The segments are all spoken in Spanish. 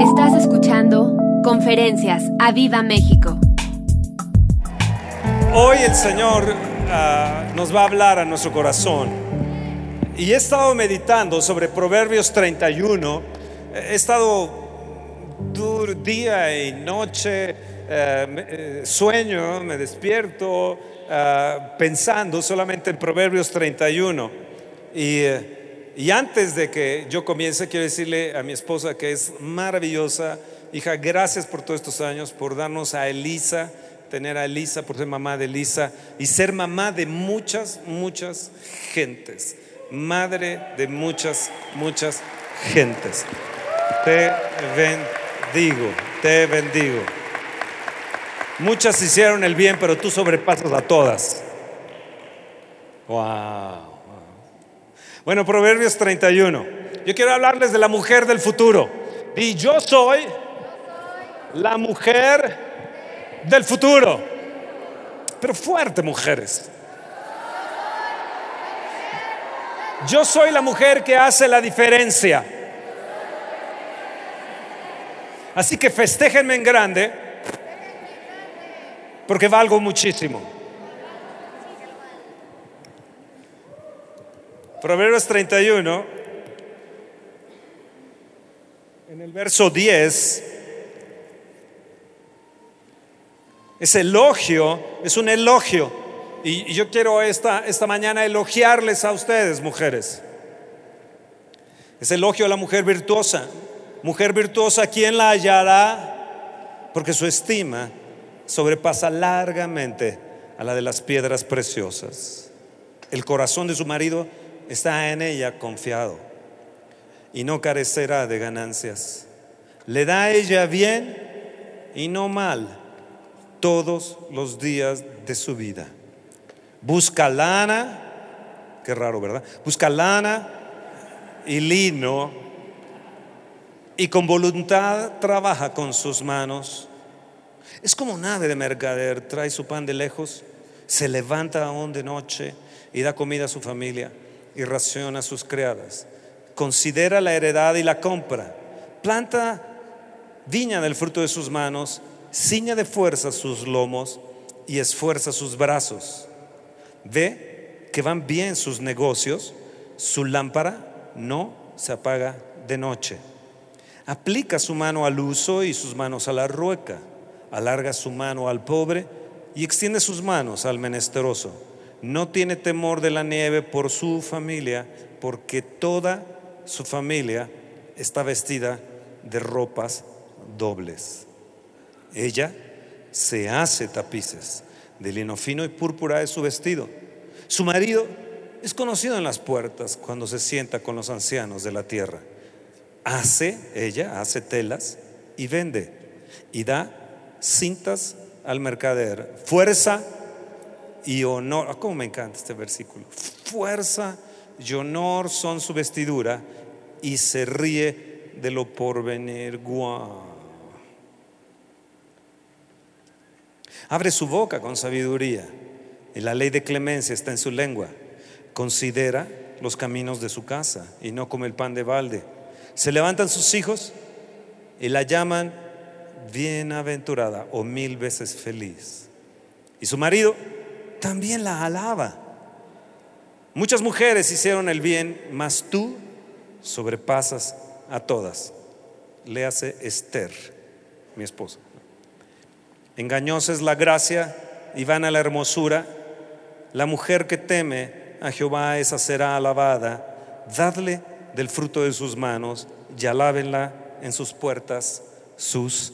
Estás escuchando Conferencias a Viva México. Hoy el Señor ah, nos va a hablar a nuestro corazón. Y he estado meditando sobre Proverbios 31. He estado día y noche, eh, eh, sueño, me despierto ah, pensando solamente en Proverbios 31. Y, y antes de que yo comience, quiero decirle a mi esposa que es maravillosa. Hija, gracias por todos estos años, por darnos a Elisa, tener a Elisa, por ser mamá de Elisa y ser mamá de muchas, muchas gentes. Madre de muchas, muchas gentes. Te bendigo, te bendigo. Muchas hicieron el bien, pero tú sobrepasas a todas. Wow. Bueno, Proverbios 31. Yo quiero hablarles de la mujer del futuro. Y yo soy la mujer del futuro. Pero fuerte, mujeres. Yo soy la mujer que hace la diferencia. Así que festéjenme en grande, porque valgo muchísimo. Proverbios 31, en el verso 10, es elogio, es un elogio. Y yo quiero esta, esta mañana elogiarles a ustedes, mujeres. Es elogio a la mujer virtuosa. Mujer virtuosa, ¿quién la hallará? Porque su estima sobrepasa largamente a la de las piedras preciosas. El corazón de su marido está en ella confiado y no carecerá de ganancias. Le da a ella bien y no mal todos los días de su vida. Busca lana, qué raro, ¿verdad? Busca lana y lino y con voluntad trabaja con sus manos. Es como un ave de mercader, trae su pan de lejos, se levanta aún de noche y da comida a su familia y raciona sus criadas. Considera la heredad y la compra. Planta viña del fruto de sus manos, ciña de fuerza sus lomos y esfuerza sus brazos. Ve que van bien sus negocios, su lámpara no se apaga de noche. Aplica su mano al uso y sus manos a la rueca. Alarga su mano al pobre y extiende sus manos al menesteroso. No tiene temor de la nieve por su familia, porque toda su familia está vestida de ropas dobles. Ella se hace tapices de lino fino y púrpura es su vestido. Su marido es conocido en las puertas cuando se sienta con los ancianos de la tierra. Hace, ella hace telas y vende y da cintas al mercader. Fuerza y honor. Ah, ¿Cómo me encanta este versículo? Fuerza y honor son su vestidura y se ríe de lo porvenir. Guau. Abre su boca con sabiduría y la ley de clemencia está en su lengua. Considera los caminos de su casa y no come el pan de balde. Se levantan sus hijos y la llaman bienaventurada o mil veces feliz. Y su marido también la alaba. Muchas mujeres hicieron el bien, mas tú sobrepasas a todas. Le hace Esther, mi esposa. Engañosa es la gracia y vana la hermosura. La mujer que teme a Jehová, esa será alabada. Dadle del fruto de sus manos y alábenla en sus puertas sus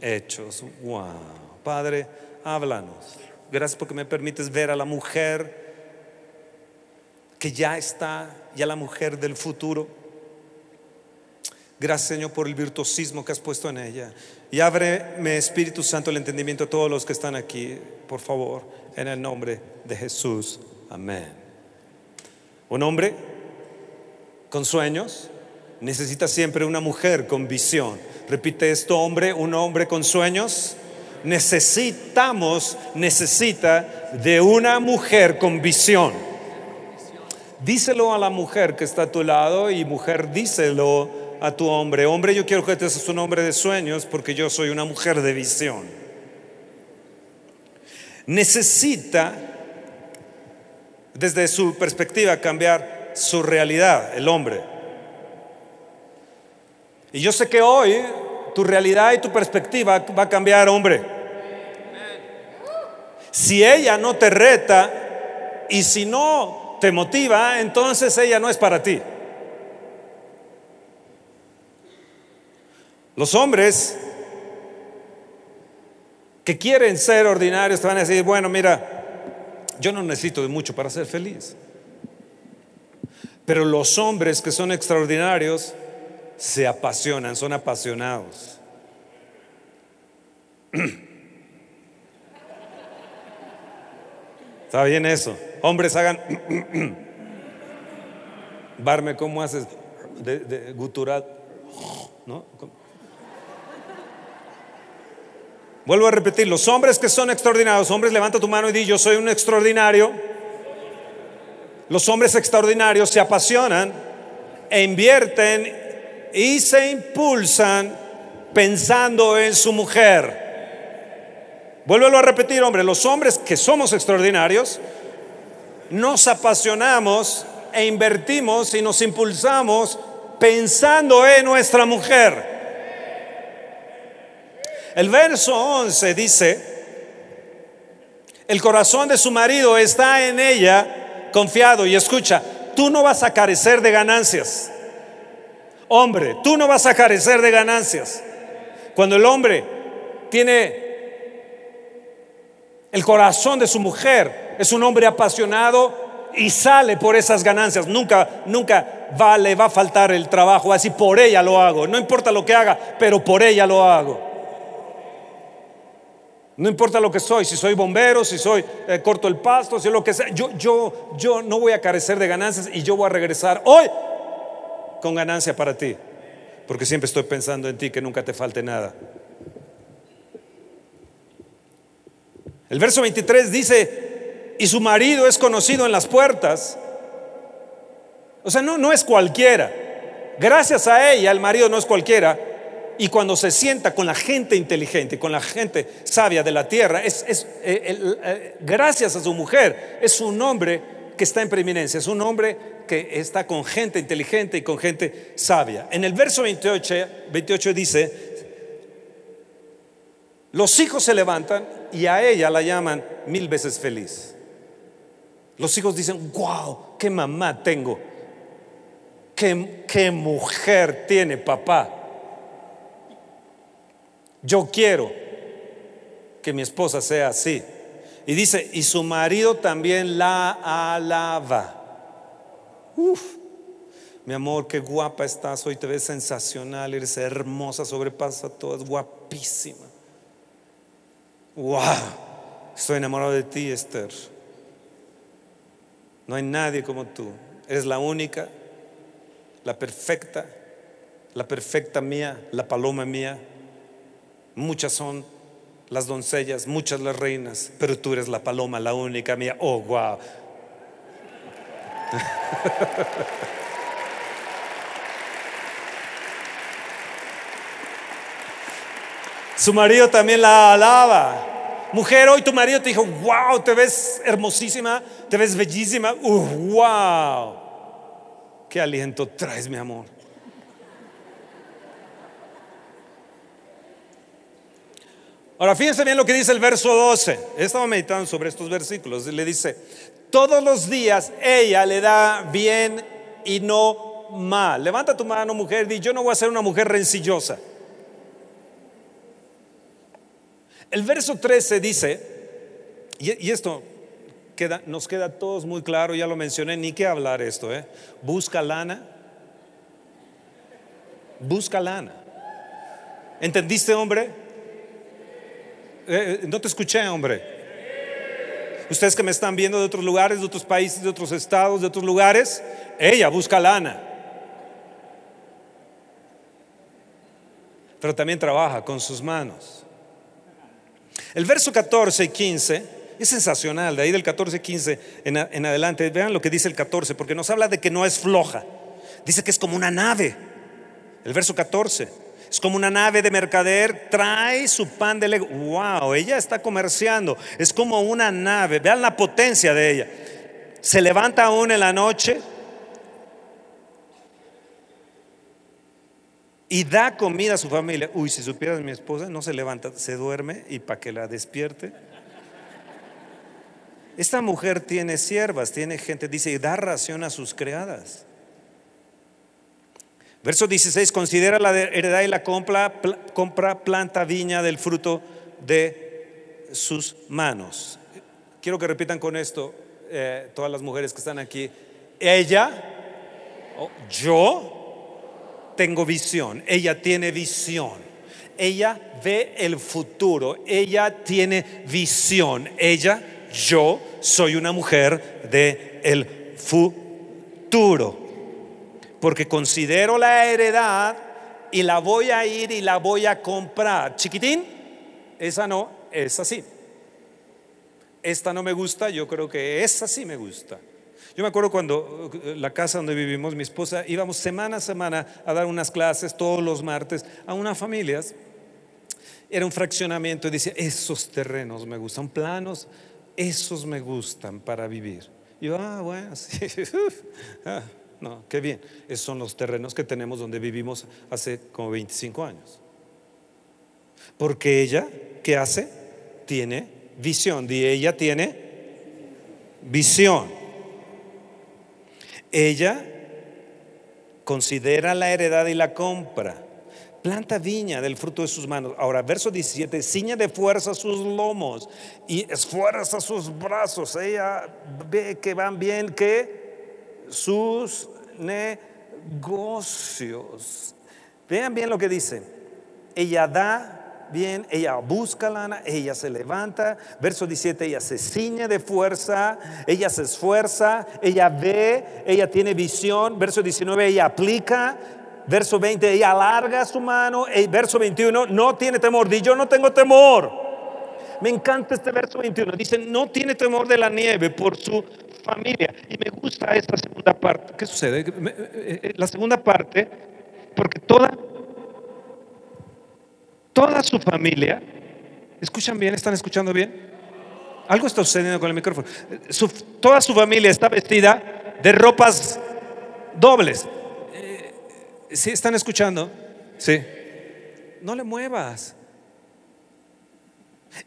hechos. Wow. Padre, háblanos. Gracias porque me permites ver a la mujer que ya está, ya la mujer del futuro. Gracias, Señor, por el virtuosismo que has puesto en ella. Y ábreme, Espíritu Santo, el entendimiento a todos los que están aquí, por favor, en el nombre de Jesús. Amén. Un hombre con sueños necesita siempre una mujer con visión. Repite esto, hombre, un hombre con sueños. Necesitamos, necesita de una mujer con visión. Díselo a la mujer que está a tu lado y mujer, díselo a tu hombre, hombre, yo quiero que te seas un hombre de sueños porque yo soy una mujer de visión. Necesita, desde su perspectiva, cambiar su realidad, el hombre. Y yo sé que hoy tu realidad y tu perspectiva va a cambiar, hombre. Si ella no te reta y si no te motiva, entonces ella no es para ti. Los hombres que quieren ser ordinarios te van a decir, bueno, mira, yo no necesito de mucho para ser feliz. Pero los hombres que son extraordinarios se apasionan, son apasionados. ¿Está bien eso? Hombres hagan... Barme, ¿cómo haces? De, gutural. ¿No? Vuelvo a repetir, los hombres que son extraordinarios, hombres levanta tu mano y di, yo soy un extraordinario. Los hombres extraordinarios se apasionan e invierten y se impulsan pensando en su mujer. Vuélvelo a repetir, hombre, los hombres que somos extraordinarios, nos apasionamos e invertimos y nos impulsamos pensando en nuestra mujer. El verso 11 dice, el corazón de su marido está en ella confiado y escucha, tú no vas a carecer de ganancias. Hombre, tú no vas a carecer de ganancias. Cuando el hombre tiene el corazón de su mujer, es un hombre apasionado y sale por esas ganancias. Nunca, nunca va, le va a faltar el trabajo. Así por ella lo hago. No importa lo que haga, pero por ella lo hago. No importa lo que soy, si soy bombero, si soy eh, corto el pasto, si lo que sea. Yo, yo, yo no voy a carecer de ganancias y yo voy a regresar hoy con ganancia para ti, porque siempre estoy pensando en ti, que nunca te falte nada. El verso 23 dice, y su marido es conocido en las puertas. O sea, no, no es cualquiera. Gracias a ella, el marido no es cualquiera. Y cuando se sienta con la gente inteligente, con la gente sabia de la tierra, es, es eh, eh, gracias a su mujer, es un hombre que está en preeminencia, es un hombre que está con gente inteligente y con gente sabia. En el verso 28, 28 dice, los hijos se levantan y a ella la llaman mil veces feliz. Los hijos dicen, wow, qué mamá tengo, qué, qué mujer tiene papá. Yo quiero que mi esposa sea así. Y dice, y su marido también la alaba. Uf, mi amor, qué guapa estás, hoy te ves sensacional, eres hermosa, sobrepasa todo, es guapísima. Wow, estoy enamorado de ti, Esther. No hay nadie como tú. Eres la única, la perfecta, la perfecta mía, la paloma mía. Muchas son las doncellas, muchas las reinas, pero tú eres la paloma, la única mía. Oh, wow. Su marido también la alaba. Mujer, hoy tu marido te dijo, wow, te ves hermosísima, te ves bellísima. Uh, wow. Qué aliento traes, mi amor. Ahora fíjense bien lo que dice el verso 12. Estaba meditando sobre estos versículos. Le dice, todos los días ella le da bien y no mal. Levanta tu mano, mujer, y yo no voy a ser una mujer rencillosa. El verso 13 dice, y, esto nos queda a todos muy claro, ya lo mencioné, ni qué hablar esto, ¿eh? Busca lana. Busca lana. ¿Entendiste, hombre? Eh, eh, no te escuché, hombre. Ustedes que me están viendo de otros lugares, de otros países, de otros estados, de otros lugares, ella busca lana. Pero también trabaja con sus manos. El verso 14 y 15 es sensacional, de ahí del 14 y 15 en, en adelante. Vean lo que dice el 14, porque nos habla de que no es floja. Dice que es como una nave. El verso 14. Es como una nave de mercader, trae su pan de lego. Wow, ella está comerciando. Es como una nave. Vean la potencia de ella. Se levanta aún en la noche y da comida a su familia. Uy, si supieras mi esposa, no se levanta, se duerme y para que la despierte. Esta mujer tiene siervas, tiene gente, dice, y da ración a sus criadas. Verso 16, considera la heredad y la compra, compra planta viña del fruto de sus manos. Quiero que repitan con esto eh, todas las mujeres que están aquí. Ella, yo tengo visión, ella tiene visión. Ella ve el futuro, ella tiene visión. Ella, yo soy una mujer de el futuro porque considero la heredad y la voy a ir y la voy a comprar. Chiquitín, esa no, esa sí. Esta no me gusta, yo creo que esa sí me gusta. Yo me acuerdo cuando eh, la casa donde vivimos, mi esposa, íbamos semana a semana a dar unas clases todos los martes a unas familias. Era un fraccionamiento y decía, esos terrenos me gustan, planos, esos me gustan para vivir. Y yo, ah, bueno, sí. No, qué bien. Esos son los terrenos que tenemos donde vivimos hace como 25 años. Porque ella, ¿qué hace? Tiene visión. Y ella tiene visión. Ella considera la heredad y la compra. Planta viña del fruto de sus manos. Ahora, verso 17, ciña de fuerza sus lomos y esfuerza sus brazos. Ella ve que van bien, que sus negocios. Vean bien lo que dice. Ella da bien, ella busca lana, ella se levanta. Verso 17, ella se ciñe de fuerza, ella se esfuerza, ella ve, ella tiene visión. Verso 19, ella aplica. Verso 20, ella alarga su mano. verso 21, no tiene temor. Di yo no tengo temor. Me encanta este verso 21. Dice, no tiene temor de la nieve por su familia. Y me gusta esta segunda parte. ¿Qué sucede? Eh, eh, la segunda parte, porque toda, toda su familia, ¿escuchan bien? ¿Están escuchando bien? Algo está sucediendo con el micrófono. toda su familia está vestida de ropas dobles. Eh, ¿Sí están escuchando? Sí. No le muevas.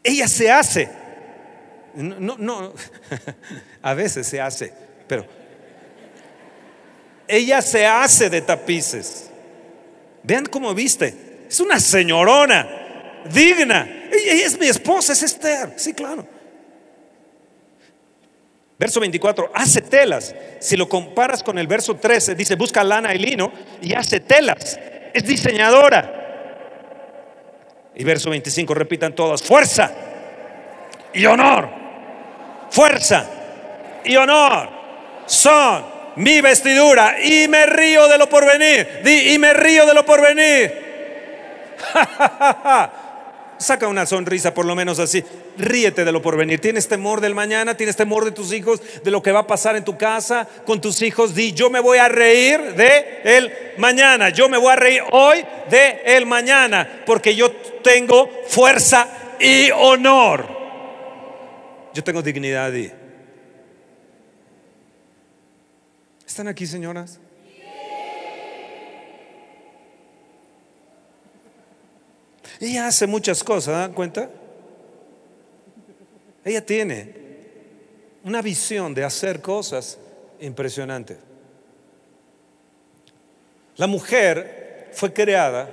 Ella se hace no, no, a veces se hace, pero ella se hace de tapices. Vean cómo viste. Es una señorona, digna. Ella es mi esposa, es Esther. Sí, claro. Verso 24, hace telas. Si lo comparas con el verso 13, dice, busca lana y lino y hace telas. Es diseñadora. Y verso 25, repitan todos, fuerza y honor fuerza y honor son mi vestidura y me río de lo porvenir. y me río de lo porvenir. Saca una sonrisa por lo menos así. Ríete de lo porvenir. ¿Tienes temor del mañana? ¿Tienes temor de tus hijos? ¿De lo que va a pasar en tu casa con tus hijos? Di, yo me voy a reír de el mañana. Yo me voy a reír hoy de el mañana. Porque yo tengo fuerza y honor. Yo tengo dignidad y... ¿Están aquí, señoras? Ella hace muchas cosas, ¿dan cuenta? Ella tiene una visión de hacer cosas impresionantes. La mujer fue creada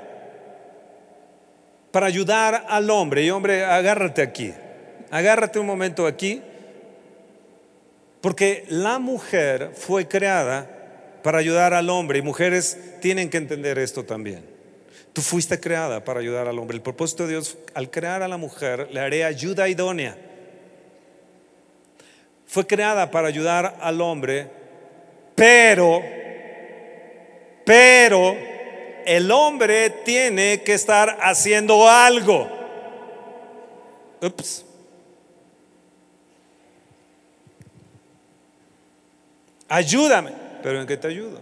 para ayudar al hombre. Y hombre, agárrate aquí agárrate un momento aquí, porque la mujer fue creada para ayudar al hombre y mujeres tienen que entender esto también. Tú fuiste creada para ayudar al hombre. El propósito de Dios al crear a la mujer le haré ayuda idónea. Fue creada para ayudar al hombre, pero, pero el hombre tiene que estar haciendo algo. Ups. Ayúdame. ¿Pero en qué te ayudo?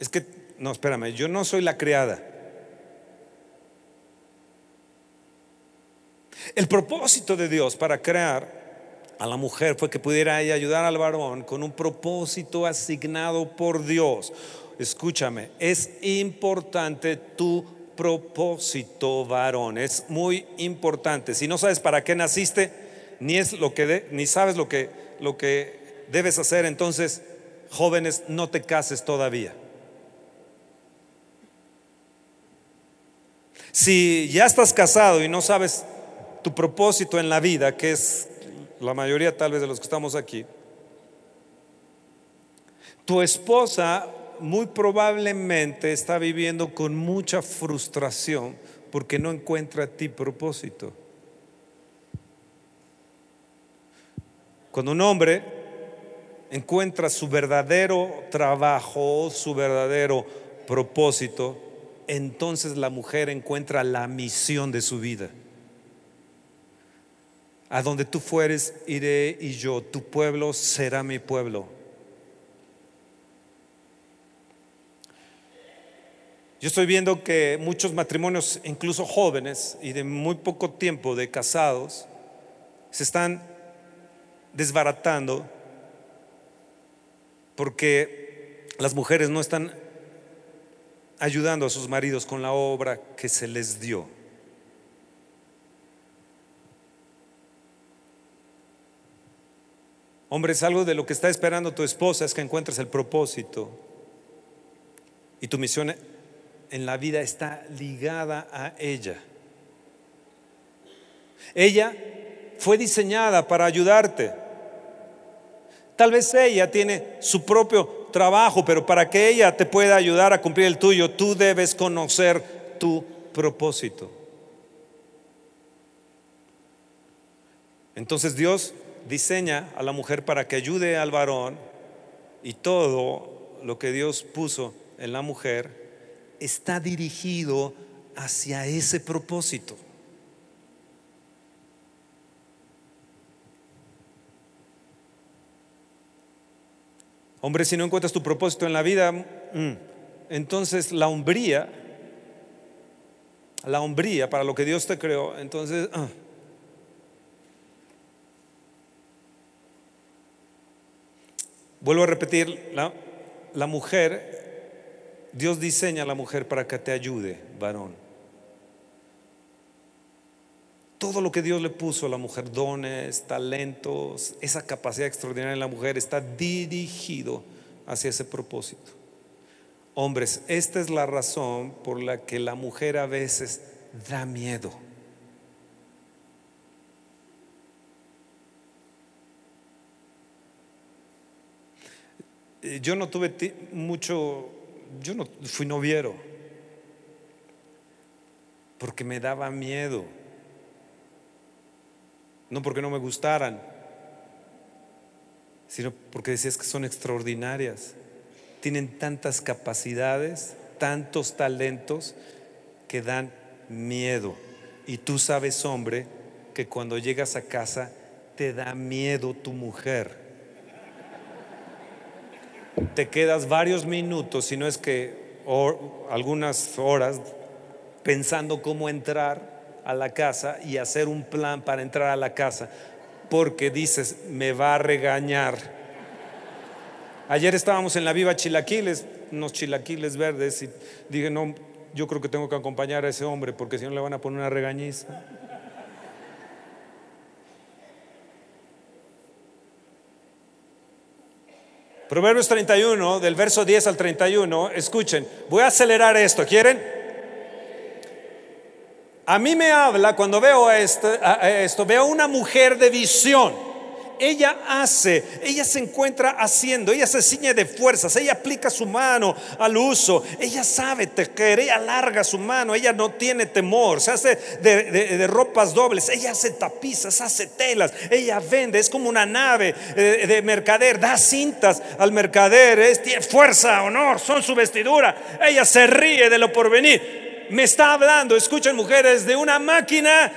Es que no, espérame, yo no soy la criada. El propósito de Dios para crear a la mujer fue que pudiera ayudar al varón con un propósito asignado por Dios. Escúchame, es importante tu propósito, varón. Es muy importante. Si no sabes para qué naciste, ni es lo que ni sabes lo que lo que debes hacer, entonces, jóvenes, no te cases todavía. Si ya estás casado y no sabes tu propósito en la vida, que es la mayoría tal vez de los que estamos aquí, tu esposa muy probablemente está viviendo con mucha frustración porque no encuentra a ti propósito. Cuando un hombre encuentra su verdadero trabajo, su verdadero propósito, entonces la mujer encuentra la misión de su vida. A donde tú fueres, iré y yo, tu pueblo será mi pueblo. Yo estoy viendo que muchos matrimonios, incluso jóvenes y de muy poco tiempo de casados, se están desbaratando porque las mujeres no están ayudando a sus maridos con la obra que se les dio. Hombre, es algo de lo que está esperando tu esposa, es que encuentres el propósito. Y tu misión en la vida está ligada a ella. Ella fue diseñada para ayudarte. Tal vez ella tiene su propio trabajo, pero para que ella te pueda ayudar a cumplir el tuyo, tú debes conocer tu propósito. Entonces Dios diseña a la mujer para que ayude al varón y todo lo que Dios puso en la mujer está dirigido hacia ese propósito. Hombre, si no encuentras tu propósito en la vida, mm, entonces la hombría, la hombría para lo que Dios te creó, entonces... Vuelvo a repetir, la, la mujer Dios diseña a la mujer para que te ayude, varón. Todo lo que Dios le puso a la mujer, dones, talentos, esa capacidad extraordinaria en la mujer está dirigido hacia ese propósito. Hombres, esta es la razón por la que la mujer a veces da miedo. Yo no tuve mucho yo no fui noviero porque me daba miedo, no porque no me gustaran, sino porque decías que son extraordinarias, tienen tantas capacidades, tantos talentos que dan miedo. Y tú sabes, hombre, que cuando llegas a casa te da miedo tu mujer te quedas varios minutos, si no es que algunas horas, pensando cómo entrar a la casa y hacer un plan para entrar a la casa, porque dices, me va a regañar. Ayer estábamos en la Viva Chilaquiles, unos chilaquiles verdes, y dije, no, yo creo que tengo que acompañar a ese hombre, porque si no le van a poner una regañiza. Proverbios 31, del verso 10 al 31, escuchen, voy a acelerar esto, ¿quieren? A mí me habla cuando veo esto, esto veo una mujer de visión ella hace, ella se encuentra haciendo, ella se ciñe de fuerzas, ella aplica su mano al uso, ella sabe tejer, ella larga su mano, ella no tiene temor, se hace de, ropas dobles, ella hace tapizas, hace telas, ella vende, es como una nave eh, de, mercader, da cintas al mercader, es, fuerza, honor, son su vestidura, ella se ríe de lo porvenir. Me está hablando, escuchen mujeres, de una máquina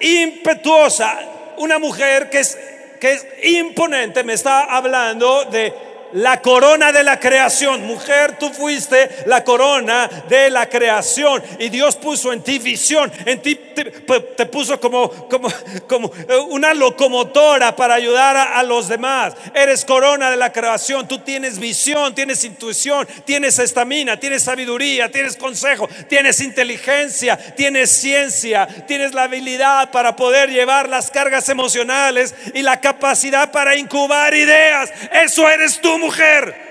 impetuosa, una mujer que es que es imponente, me está hablando de la corona de la creación. Mujer, tú fuiste la corona de la creación. Y Dios puso en ti visión, en ti te, puso como, como, como, una locomotora para ayudar a, los demás. Eres corona de la creación. Tú tienes visión, tienes intuición, tienes estamina, tienes sabiduría, tienes consejo, tienes inteligencia, tienes ciencia, tienes la habilidad para poder llevar las cargas emocionales y la capacidad para incubar ideas. Eso eres tú mujer.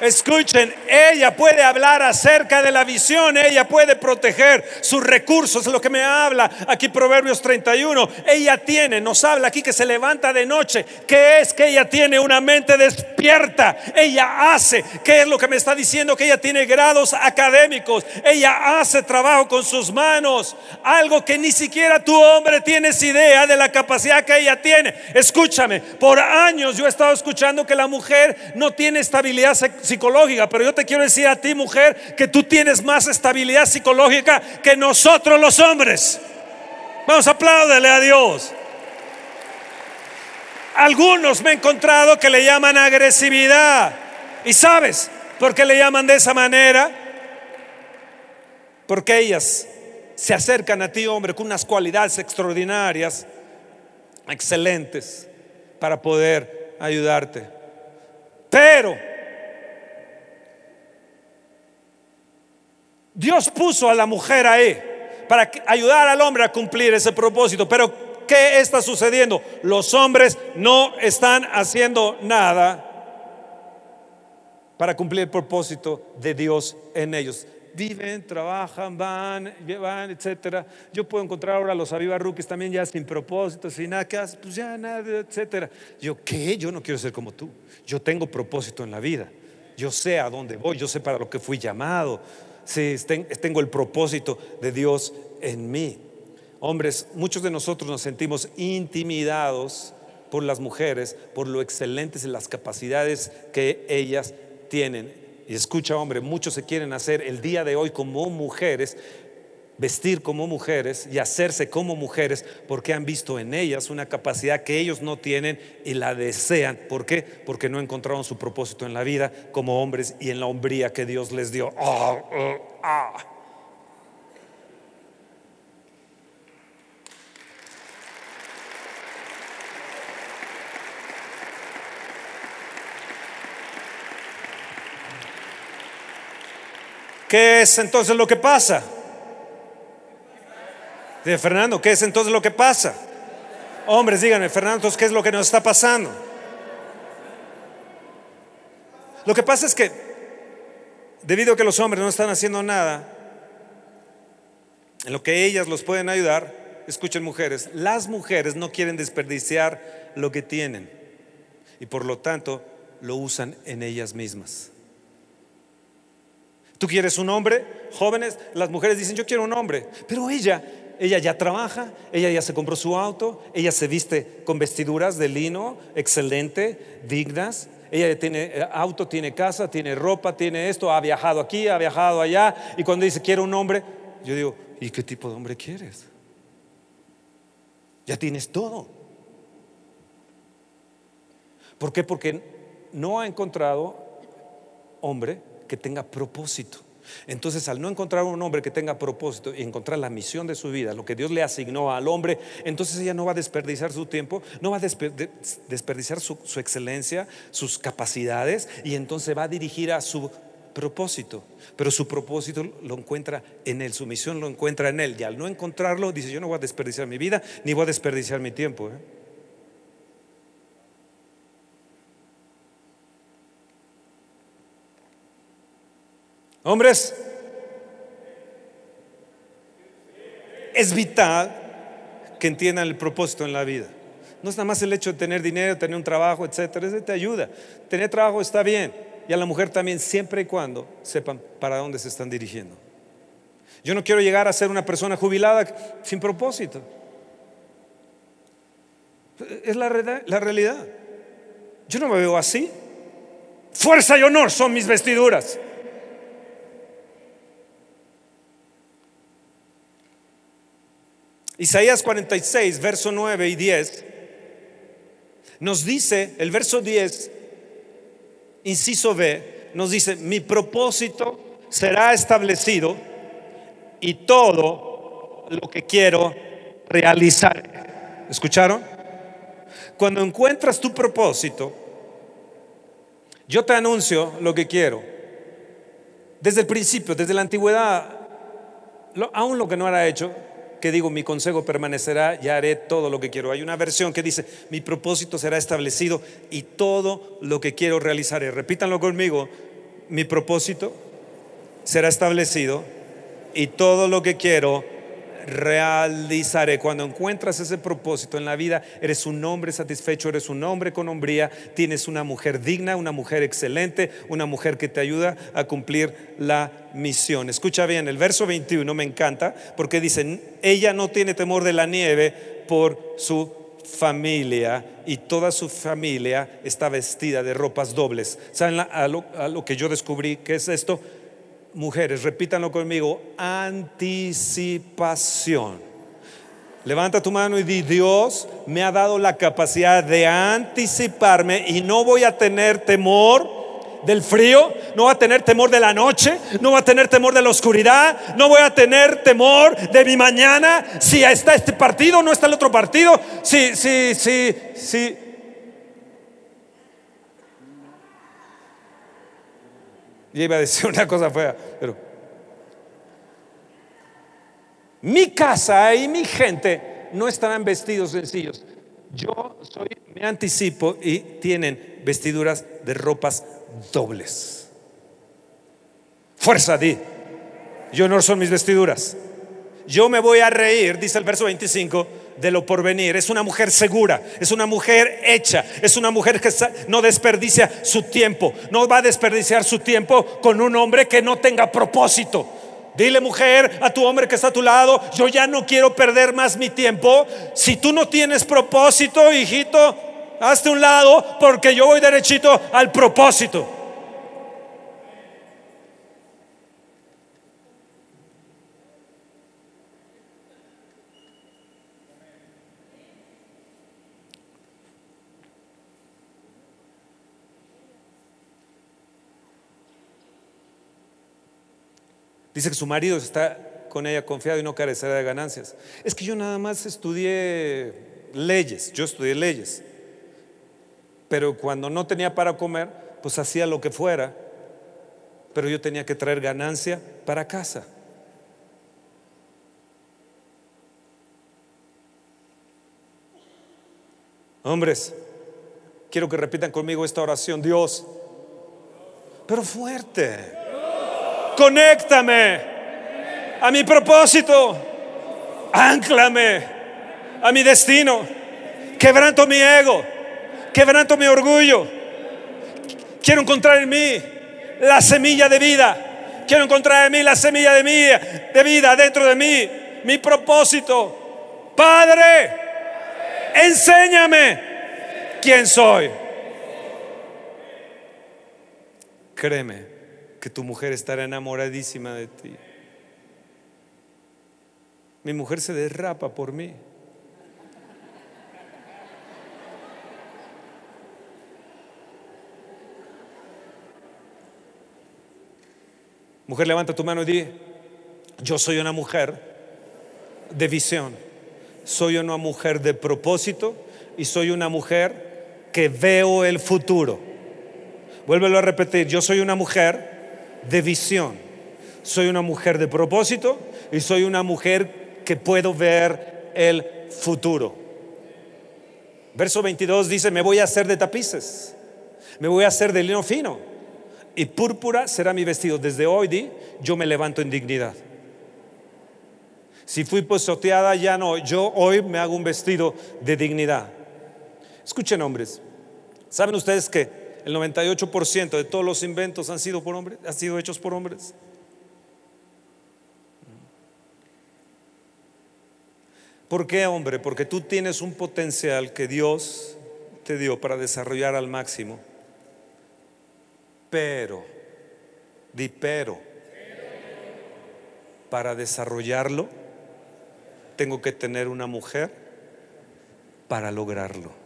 Escuchen, ella puede hablar acerca de la visión, ella puede proteger sus recursos, es lo que me habla aquí Proverbios 31. Ella tiene, nos habla aquí que se levanta de noche, que es que ella tiene una mente despierta, ella hace, ¿qué es lo que me está diciendo? Que ella tiene grados académicos, ella hace trabajo con sus manos, algo que ni siquiera tu hombre tienes idea de la capacidad que ella tiene. Escúchame, por años yo he estado escuchando que la mujer no tiene estabilidad sexual psicológica, pero yo te quiero decir a ti, mujer, que tú tienes más estabilidad psicológica que nosotros los hombres. Vamos, apláudele a Dios. Algunos me he encontrado que le llaman agresividad. ¿Y sabes por qué le llaman de esa manera? Porque ellas se acercan a ti, hombre, con unas cualidades extraordinarias, excelentes, para poder ayudarte. Pero Dios puso a la mujer ahí para ayudar al hombre a cumplir ese propósito. Pero ¿qué está sucediendo? Los hombres no están haciendo nada para cumplir el propósito de Dios en ellos. Viven, trabajan, van, van, etcétera. Yo puedo encontrar ahora a los avivarruques también ya sin propósito, sin nada, pues ya nada, etcétera. Yo, ¿qué? Yo no quiero ser como tú. Yo tengo propósito en la vida. Yo sé a dónde voy, yo sé para lo que fui llamado si tengo el propósito de Dios en mí. Hombres, muchos de nosotros nos sentimos intimidados por las mujeres, por lo excelentes y las capacidades que ellas tienen. Y escucha, hombre, muchos se quieren hacer el día de hoy como mujeres, vestir como mujeres y hacerse como mujeres porque han visto en ellas una capacidad que ellos no tienen y la desean. ¿Por qué? Porque no encontraron su propósito en la vida como hombres y en la hombría que Dios les dio. Ah, ah, ah. ¿Qué es entonces lo que pasa? De Fernando, ¿qué es entonces lo que pasa? Hombres, díganme, Fernando, entonces, ¿qué es lo que nos está pasando? Lo que pasa es que, debido a que los hombres no están haciendo nada, en lo que ellas los pueden ayudar, escuchen mujeres, las mujeres no quieren desperdiciar lo que tienen y por lo tanto lo usan en ellas mismas. ¿Tú quieres un hombre? Jóvenes, las mujeres dicen, yo quiero un hombre, pero ella ella ya trabaja, ella ya se compró su auto, ella se viste con vestiduras de lino excelente, dignas. Ella tiene eh, auto, tiene casa, tiene ropa, tiene esto, ha viajado aquí, ha viajado allá. Y cuando dice quiero un hombre, yo digo, ¿y qué tipo de hombre quieres? Ya tienes todo. ¿Por qué? Porque no ha encontrado hombre que tenga propósito. Entonces, al no encontrar un hombre que tenga propósito y encontrar la misión de su vida, lo que Dios le asignó al hombre, entonces ella no va a desperdiciar su tiempo, no va a desperdiciar su, excelencia, sus capacidades, y entonces va a dirigir a su propósito. Pero su propósito lo encuentra en él, su misión lo encuentra en él. Y al no encontrarlo, dice, yo no voy a desperdiciar mi vida, ni voy a desperdiciar mi tiempo. ¿eh? Hombres, es vital que entiendan el propósito en la vida. No es nada más el hecho de tener dinero, tener un trabajo, etcétera. Eso te ayuda. Tener trabajo está bien. Y a la mujer también, siempre y cuando sepan para dónde se están dirigiendo. Yo no quiero llegar a ser una persona jubilada sin propósito. Es la, la realidad. Yo no me veo así. Fuerza y honor son mis vestiduras. Isaías 46, verso 9 y 10, nos dice, el verso 10, inciso B, nos dice, mi propósito será establecido y todo lo que quiero realizar. ¿Escucharon? Cuando encuentras tu propósito, yo te anuncio lo que quiero. Desde el principio, desde la antigüedad, aún lo que no era hecho, que digo, mi consejo permanecerá, ya haré todo lo que quiero. Hay una versión que dice, mi propósito será establecido y todo lo que quiero realizaré. Repítanlo conmigo, mi propósito será establecido y todo lo que quiero realizaré. Cuando encuentras ese propósito en la vida, eres un hombre satisfecho, eres un hombre con hombría, tienes una mujer digna, una mujer excelente, una mujer que te ayuda a cumplir la misión. Escucha bien, el verso 21 me encanta porque dicen, ella no tiene temor de la nieve por su familia y toda su familia está vestida de ropas dobles. ¿Saben a lo, a lo que yo descubrí? ¿Qué es esto? Mujeres, repítanlo conmigo, anticipación. Levanta tu mano y di, Dios me ha dado la capacidad de anticiparme y no voy a tener temor del frío, no voy a tener temor de la noche, no voy a tener temor de la oscuridad, no voy a tener temor de mi mañana, si está este partido, no está el otro partido, si, si, si, si Y iba a decir una cosa fea, pero mi casa y mi gente no estarán vestidos sencillos. Yo soy, me anticipo y tienen vestiduras de ropas dobles. Fuerza, di. Yo no son mis vestiduras. Yo me voy a reír, dice el verso 25 de lo porvenir. Es una mujer segura, es una mujer hecha, es una mujer que no desperdicia su tiempo, no va a desperdiciar su tiempo con un hombre que no tenga propósito. Dile mujer a tu hombre que está a tu lado, yo ya no quiero perder más mi tiempo. Si tú no tienes propósito, hijito, hazte un lado porque yo voy derechito al propósito. Dice que su marido está con ella confiado y no carecerá de ganancias. Es que yo nada más estudié leyes, yo estudié leyes. Pero cuando no tenía para comer, pues hacía lo que fuera. Pero yo tenía que traer ganancia para casa. Hombres, quiero que repitan conmigo esta oración. Dios, pero fuerte conéctame a mi propósito, anclame a mi destino, quebranto mi ego, quebranto mi orgullo. Quiero encontrar en mí la semilla de vida. Quiero encontrar en mí la semilla de, de vida dentro de mí, mi propósito. Padre, enséñame quién soy. Créeme que tu mujer estará enamoradísima de ti. Mi mujer se derrapa por mí. Mujer, levanta tu mano y di, yo soy una mujer de visión, soy una mujer de propósito y soy una mujer que veo el futuro. Vuélvelo a repetir, yo soy una mujer de visión. Soy una mujer de propósito y soy una mujer que puedo ver el futuro. Verso 22 dice, me voy a hacer de tapices, me voy a hacer de lino fino y púrpura será mi vestido. Desde hoy di, yo me levanto en dignidad. Si fui pisoteada, ya no, yo hoy me hago un vestido de dignidad. Escuchen hombres, ¿saben ustedes que el 98% de todos los inventos han sido por hombres, han sido hechos por hombres. ¿Por qué, hombre? Porque tú tienes un potencial que Dios te dio para desarrollar al máximo. Pero, di pero, para desarrollarlo tengo que tener una mujer para lograrlo.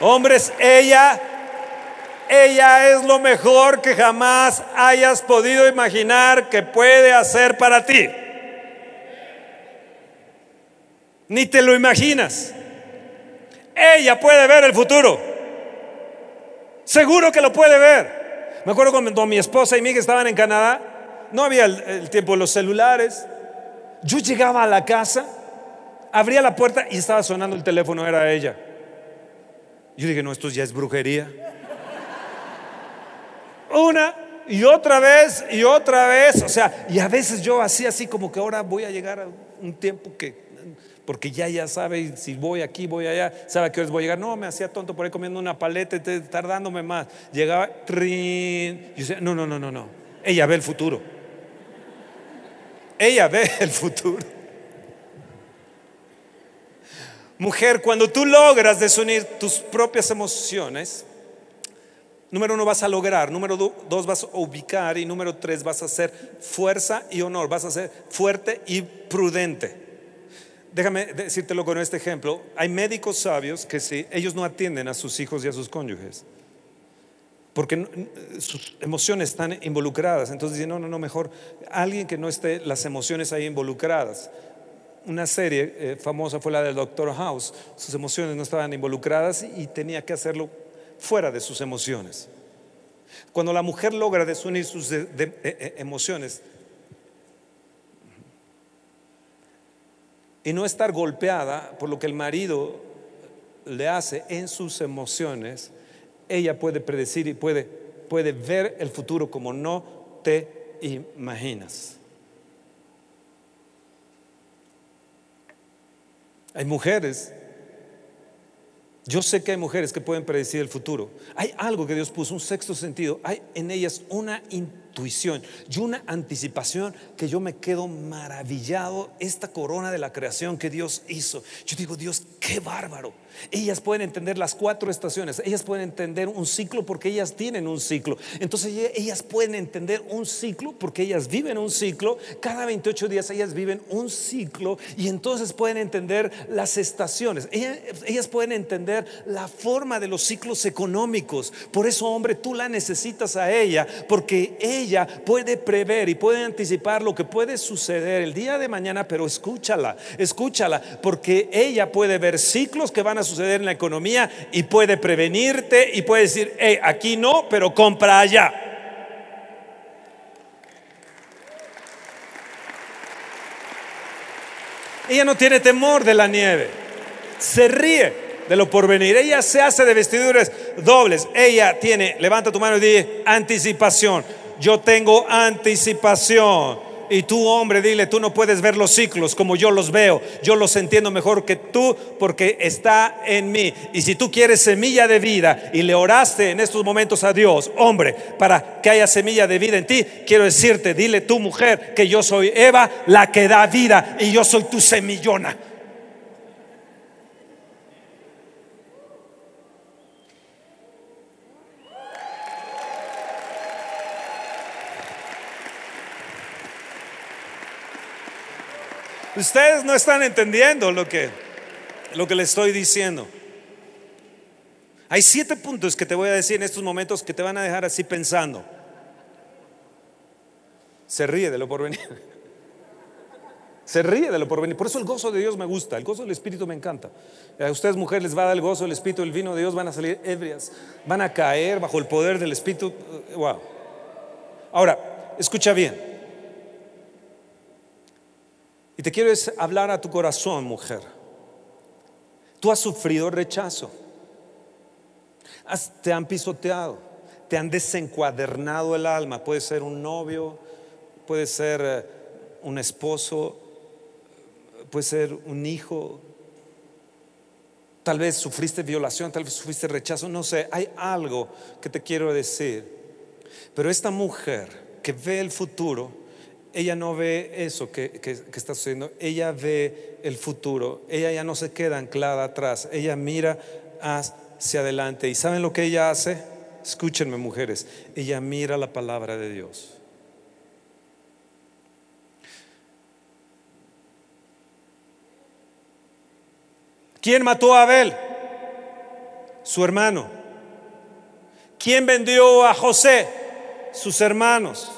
Hombres, ella, ella es lo mejor que jamás hayas podido imaginar que puede hacer para ti. Ni te lo imaginas. Ella puede ver el futuro. Seguro que lo puede ver. Me acuerdo cuando mi esposa y mi hija estaban en Canadá, no había el, el tiempo de los celulares. Yo llegaba a la casa, abría la puerta y estaba sonando el teléfono, era ella. Yo dije, no, esto ya es brujería. Una y otra vez y otra vez. O sea, y a veces yo hacía así como que ahora voy a llegar a un tiempo que, porque ya ya sabe si voy aquí, voy allá, sabe a qué horas voy a llegar. No, me hacía tonto por ahí comiendo una paleta, tardándome más. Llegaba, trin. Yo decía, no, no, no, no, no. Ella ve el futuro. Ella ve el futuro. Mujer, cuando tú logras desunir tus propias emociones, número uno vas a lograr, número do- dos vas a ubicar y número tres vas a ser fuerza y honor, vas a ser fuerte y prudente. Déjame decírtelo con este ejemplo. Hay médicos sabios que si ellos no atienden a sus hijos y a sus cónyuges, porque sus emociones están involucradas. Entonces dicen, no, no, no, mejor alguien que no esté las emociones ahí involucradas. Una serie eh, famosa fue la del Doctor House. Sus emociones no estaban involucradas y tenía que hacerlo fuera de sus emociones. Cuando la mujer logra desunir sus eh, eh, emociones y no estar golpeada por lo que el marido le hace en sus emociones, ella puede predecir y puede, puede ver el futuro como no te imaginas. Hay mujeres, yo sé que hay mujeres que pueden predecir el futuro. Hay algo que Dios puso, un sexto sentido. Hay en ellas una intuición y una anticipación que yo me quedo maravillado. Esta corona de la creación que Dios hizo. Yo digo, Dios, qué bárbaro. Ellas pueden entender las cuatro estaciones. Ellas pueden entender un ciclo porque ellas tienen un ciclo. Entonces ellas- ellas pueden entender un ciclo porque ellas viven un ciclo. Cada 28 días ellas viven un ciclo y entonces pueden entender las estaciones. Ellas, ellas pueden entender la forma de los ciclos económicos. Por eso, hombre, tú la necesitas a ella porque ella puede prever y puede anticipar lo que puede suceder el día de mañana, pero escúchala, escúchala, porque ella puede ver ciclos que van a suceder en la economía y puede prevenirte y puede decir, hey, aquí no, pero compra allá. Ella no tiene temor de la nieve. Se ríe de lo porvenir. Ella se hace de vestiduras dobles. Ella tiene, levanta tu mano y di anticipación. Yo tengo anticipación. Y tú, hombre, dile, tú no puedes ver los ciclos como yo los veo. Yo los entiendo mejor que tú porque está en mí. Y si tú quieres semilla de vida y le oraste en estos momentos a Dios, hombre, para que haya semilla de vida en ti, quiero decirte, dile tú, mujer, que yo soy Eva, la que da vida, y yo soy tu semillona. Ustedes no están entendiendo lo que, lo que les estoy diciendo. Hay siete puntos que te voy a decir en estos momentos que te van a dejar así pensando. Se ríe de lo por venir. Se ríe de lo por venir. Por eso el gozo de Dios me gusta. El gozo del Espíritu me encanta. A ustedes, mujeres, les va a dar el gozo del Espíritu, el vino de Dios. Van a salir ebrias. Van a caer bajo el poder del Espíritu. Wow. Ahora, escucha bien. Y te quiero hablar a tu corazón, mujer. Tú has sufrido rechazo. Has- te han pisoteado. Te han desencuadernado el alma. Puede ser un novio, puede ser eh, un esposo, puede ser un hijo. Tal vez sufriste violación, tal vez sufriste rechazo, no sé. Hay algo que te quiero decir. Pero esta mujer que ve el futuro, ella no ve eso que, que- está sucediendo, ella ve el futuro, ella ya no se queda anclada atrás, ella mira hacia adelante. ¿Y saben lo que ella hace? Escúchenme mujeres, ella mira la palabra de Dios. ¿Quién mató a Abel? Su hermano. ¿Quién vendió a José? Sus hermanos.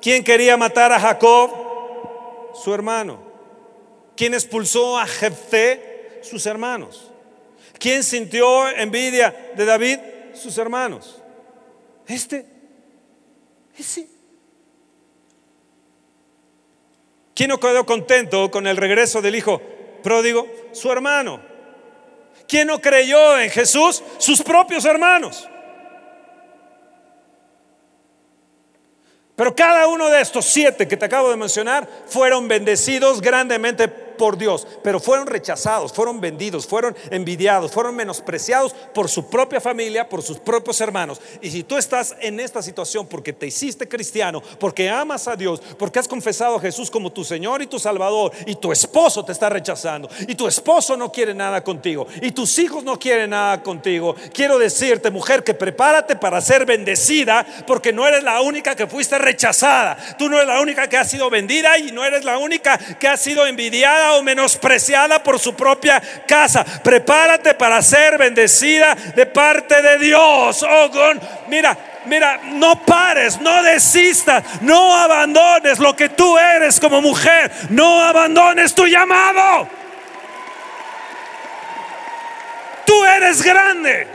¿Quién quería matar a Jacob? Su hermano. ¿Quién expulsó a Jefté? Sus hermanos. ¿Quién sintió envidia de David? Sus hermanos. Este, ese. ¿Quién no quedó contento con el regreso del hijo pródigo? Su hermano. ¿Quién no creyó en Jesús? Sus propios hermanos. Pero cada uno de estos siete que te acabo de mencionar fueron bendecidos grandemente por Dios, pero fueron rechazados, fueron vendidos, fueron envidiados, fueron menospreciados por su propia familia, por sus propios hermanos. Y si tú estás en esta situación porque te hiciste cristiano, porque amas a Dios, porque has confesado a Jesús como tu Señor y tu Salvador, y tu esposo te está rechazando, y tu esposo no quiere nada contigo, y tus hijos no quieren nada contigo, quiero decirte, mujer, que prepárate para ser bendecida, porque no eres la única que fuiste rechazada, tú no eres la única que ha sido vendida y no eres la única que ha sido envidiada o menospreciada por su propia casa. Prepárate para ser bendecida de parte de Dios. Oh, mira, mira, no pares, no desistas, no abandones lo que tú eres como mujer, no abandones tu llamado. Tú eres grande.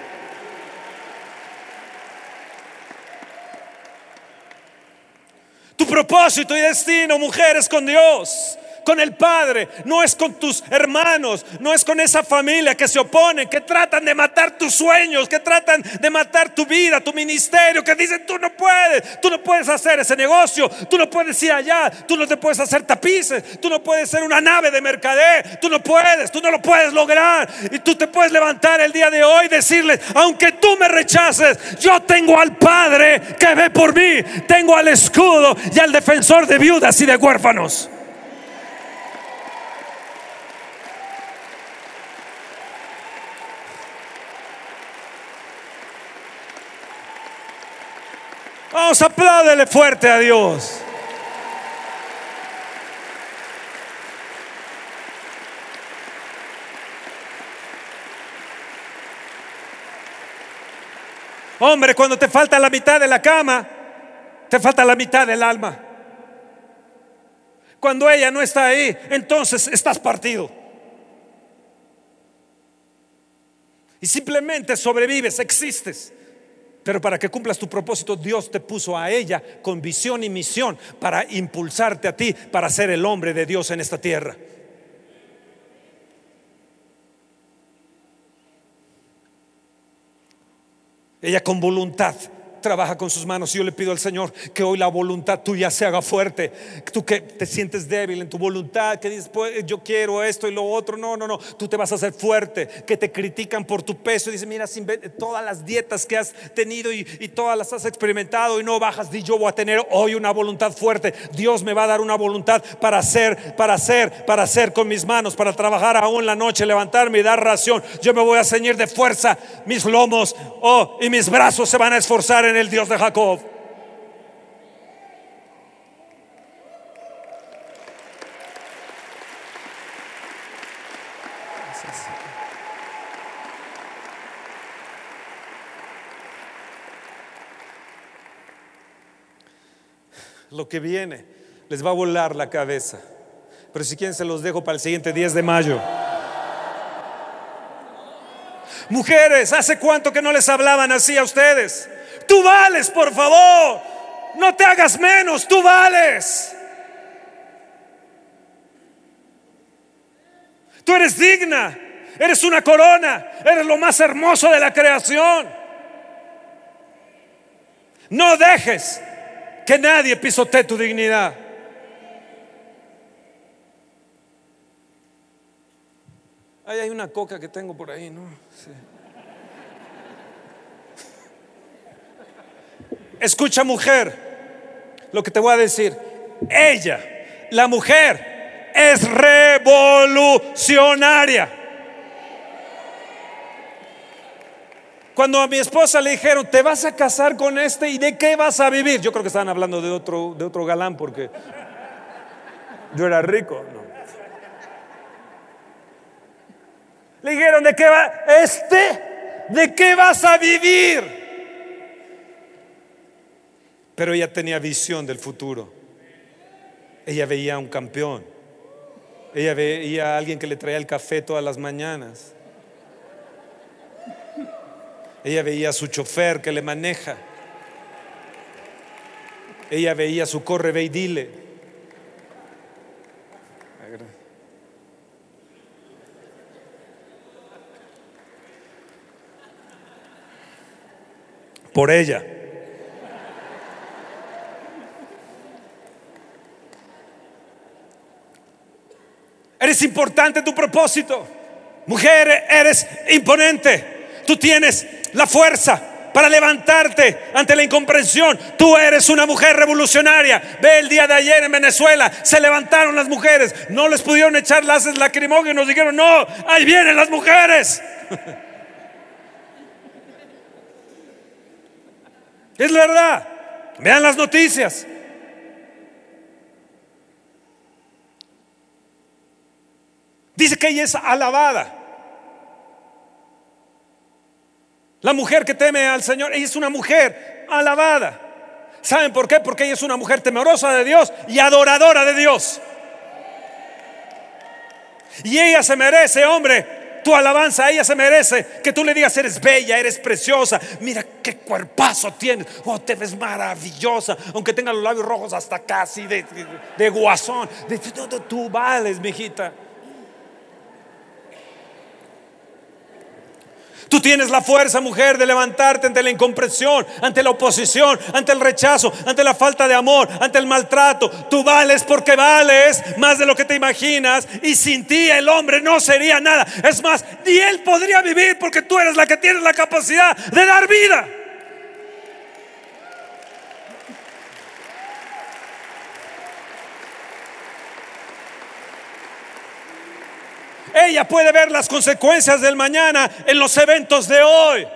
Tu propósito y destino, mujeres con Dios con el Padre, no es con tus hermanos, no es con esa familia que se opone, que tratan de matar tus sueños, que tratan de matar tu vida, tu ministerio, que dicen tú no puedes, tú no puedes hacer ese negocio, tú no puedes ir allá, tú no te puedes hacer tapices, tú no puedes ser una nave de mercader, tú no puedes, tú no lo puedes lograr. Y tú te puedes levantar el día de hoy y decirles, aunque tú me rechaces, yo tengo al Padre que ve por mí, tengo al escudo y al defensor de viudas y de huérfanos. Vamos, apláudele fuerte a Dios. Hombre, cuando te falta la mitad de la cama, te falta la mitad del alma. Cuando ella no está ahí, entonces estás partido. Y simplemente sobrevives, existes. Pero para que cumplas tu propósito, Dios te puso a ella con visión y misión para impulsarte a ti, para ser el hombre de Dios en esta tierra. Ella con voluntad trabaja con sus manos. Y yo le pido al Señor que hoy la voluntad tuya se haga fuerte. Tú que te sientes débil en tu voluntad, que dices, pues, yo quiero esto y lo otro. No, no, no. Tú te vas a hacer fuerte. Que te critican por tu peso. Y dicen, mira, todas las dietas que has tenido y, y todas las has experimentado y no bajas, di yo voy a tener hoy una voluntad fuerte. Dios me va a dar una voluntad para hacer, para hacer, para hacer con mis manos, para trabajar aún la noche, levantarme y dar ración. Yo me voy a ceñir de fuerza mis lomos, oh, y mis brazos se van a esforzar en el Dios de Jacob. Lo que viene les va a volar la cabeza. Pero si quieren se los dejo para el siguiente 10 de mayo. Mujeres, ¿hace cuánto que no les hablaban así a ustedes? Tú vales, por favor. No te hagas menos, tú vales. Tú eres digna, eres una corona, eres lo más hermoso de la creación. No dejes que nadie pisotee tu dignidad. Ahí hay una coca que tengo por ahí, ¿no? Sí. Escucha mujer, lo que te voy a decir. Ella, la mujer, es revolucionaria. Cuando a mi esposa le dijeron, te vas a casar con este y de qué vas a vivir. Yo creo que estaban hablando de otro, de otro galán porque yo era rico. Le dijeron, ¿de qué va? Este, ¿de qué vas a vivir? Pero ella tenía visión del futuro. Ella veía a un campeón. Ella veía a alguien que le traía el café todas las mañanas. Ella veía a su chofer que le maneja. Ella veía a su corre, ve y dile. Por ella. Eres importante tu propósito. Mujer, eres imponente. Tú tienes la fuerza para levantarte ante la incomprensión. Tú eres una mujer revolucionaria. Ve el día de ayer en Venezuela, se levantaron las mujeres, no les pudieron echar laces lacrimógenos, dijeron, no, ahí vienen las mujeres. es verdad, vean las noticias. Dice que ella es alabada. La mujer que teme al Señor, ella es una mujer alabada. ¿Saben por qué? Porque ella es una mujer temerosa de Dios y adoradora de Dios. Y ella se merece, hombre, tu alabanza, ella se merece que tú le digas, eres bella, eres preciosa, mira qué cuerpazo tienes, oh, te ves maravillosa, aunque tenga los labios rojos hasta casi de, de, guasón, de, tú vales, mijita. Tú tienes la fuerza, mujer, de levantarte ante la incomprensión, ante la oposición, ante el rechazo, ante la falta de amor, ante el maltrato. Tú vales porque vales más de lo que te imaginas y sin ti el hombre no sería nada. Es más, ni él podría vivir porque tú eres la que tienes la capacidad de dar vida. Ella puede ver las consecuencias del mañana en los eventos de hoy.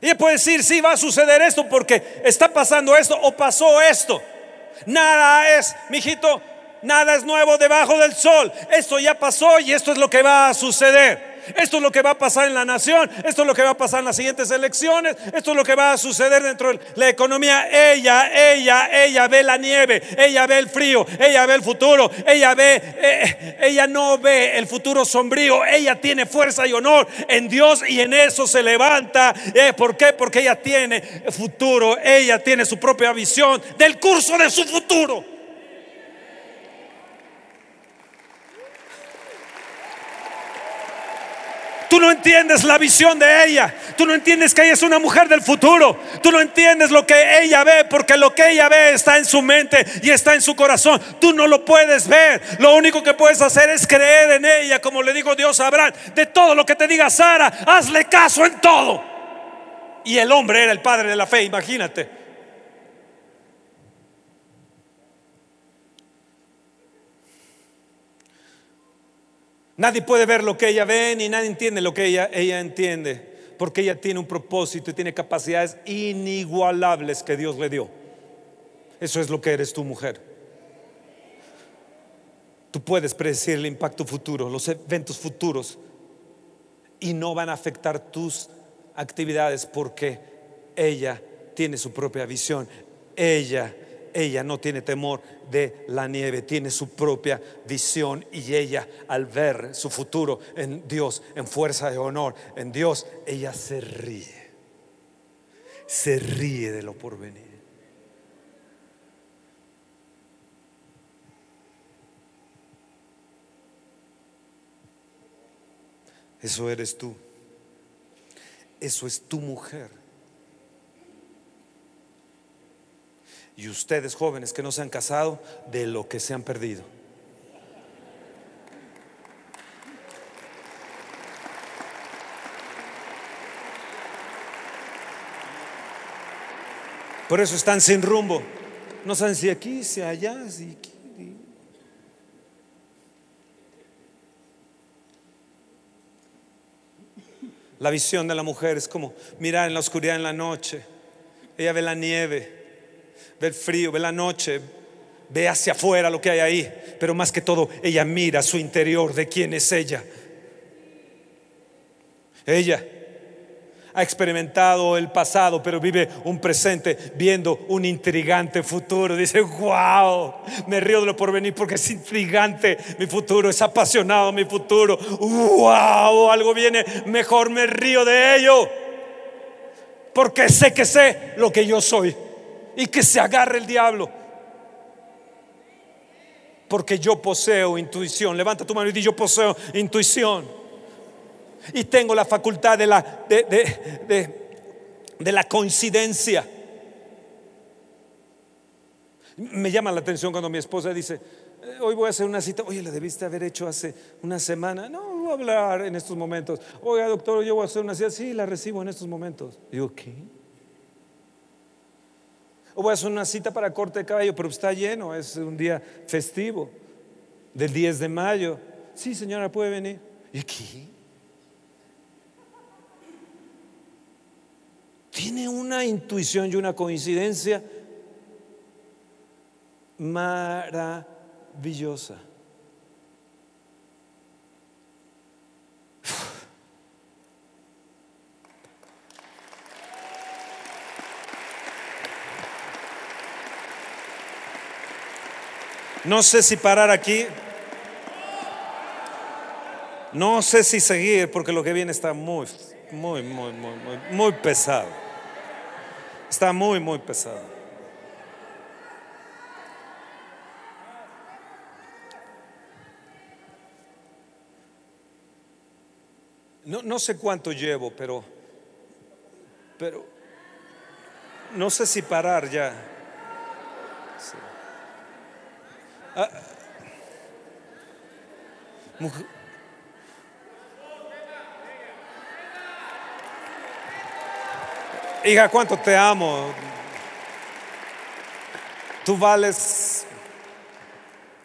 Ella puede decir, sí, va a suceder esto porque está pasando esto o pasó esto. Nada es, mijito, nada es nuevo debajo del sol. Esto ya pasó y esto es lo que va a suceder. Esto es lo que va a pasar en la nación, esto es lo que va a pasar en las siguientes elecciones, esto es lo que va a suceder dentro de la economía. Ella, ella, ella ve la nieve, ella ve el frío, ella ve el futuro, ella ve, eh, ella no ve el futuro sombrío, ella tiene fuerza y honor en Dios y en eso se levanta. Eh, ¿Por qué? Porque ella tiene futuro, ella tiene su propia visión del curso de su futuro. Tú no entiendes la visión de ella. Tú no entiendes que ella es una mujer del futuro. Tú no entiendes lo que ella ve porque lo que ella ve está en su mente y está en su corazón. Tú no lo puedes ver. Lo único que puedes hacer es creer en ella, como le dijo Dios a Abraham. De todo lo que te diga Sara, hazle caso en todo. Y el hombre era el padre de la fe, imagínate. Nadie puede ver lo que ella ve ni nadie entiende lo que ella, ella entiende, porque ella tiene un propósito y tiene capacidades inigualables que Dios le dio. Eso es lo que eres tu mujer. Tú puedes predecir el impacto futuro, los eventos futuros, y no van a afectar tus actividades porque ella tiene su propia visión. Ella ella no tiene temor de la nieve, tiene su propia visión y ella al ver su futuro en Dios, en fuerza de honor, en Dios, ella se ríe. Se ríe de lo porvenir. Eso eres tú. Eso es tu mujer. Y ustedes jóvenes que no se han casado, de lo que se han perdido. Por eso están sin rumbo. No saben si aquí, si allá, si aquí. La visión de la mujer es como mirar en la oscuridad en la noche. Ella ve la nieve, ve el frío, ve la noche, ve hacia afuera lo que hay ahí, pero más que todo ella mira su interior de quién es ella. Ella ha experimentado el pasado, pero vive un presente viendo un intrigante futuro. Dice, wow, me río de lo por venir porque es intrigante mi futuro, es apasionado mi futuro. Wow, algo viene mejor, me río de ello. Porque sé que sé lo que yo soy y que se agarre el diablo. Porque yo poseo intuición. Levanta tu mano y di yo poseo intuición y tengo la facultad de la, de, la coincidencia. Me llama la atención cuando mi esposa dice, eh, hoy voy a hacer una cita, oye, la debiste haber hecho hace una semana. No, voy a hablar en estos momentos. Oiga, doctor, yo voy a hacer una cita, sí, la recibo en estos momentos. Digo, ¿qué? O voy a hacer una cita para corte de cabello, pero está lleno, es un día festivo, del 10 de mayo. Sí, señora, puede venir. ¿Y qué? tiene una intuición y una coincidencia maravillosa. No sé si parar aquí. No sé si seguir porque lo que viene está muy, muy, muy, muy, muy, pesado. Está muy, muy pesado. No, no, sé cuánto llevo, pero, pero no sé si parar ya. Hija, cuánto te amo. Tú vales.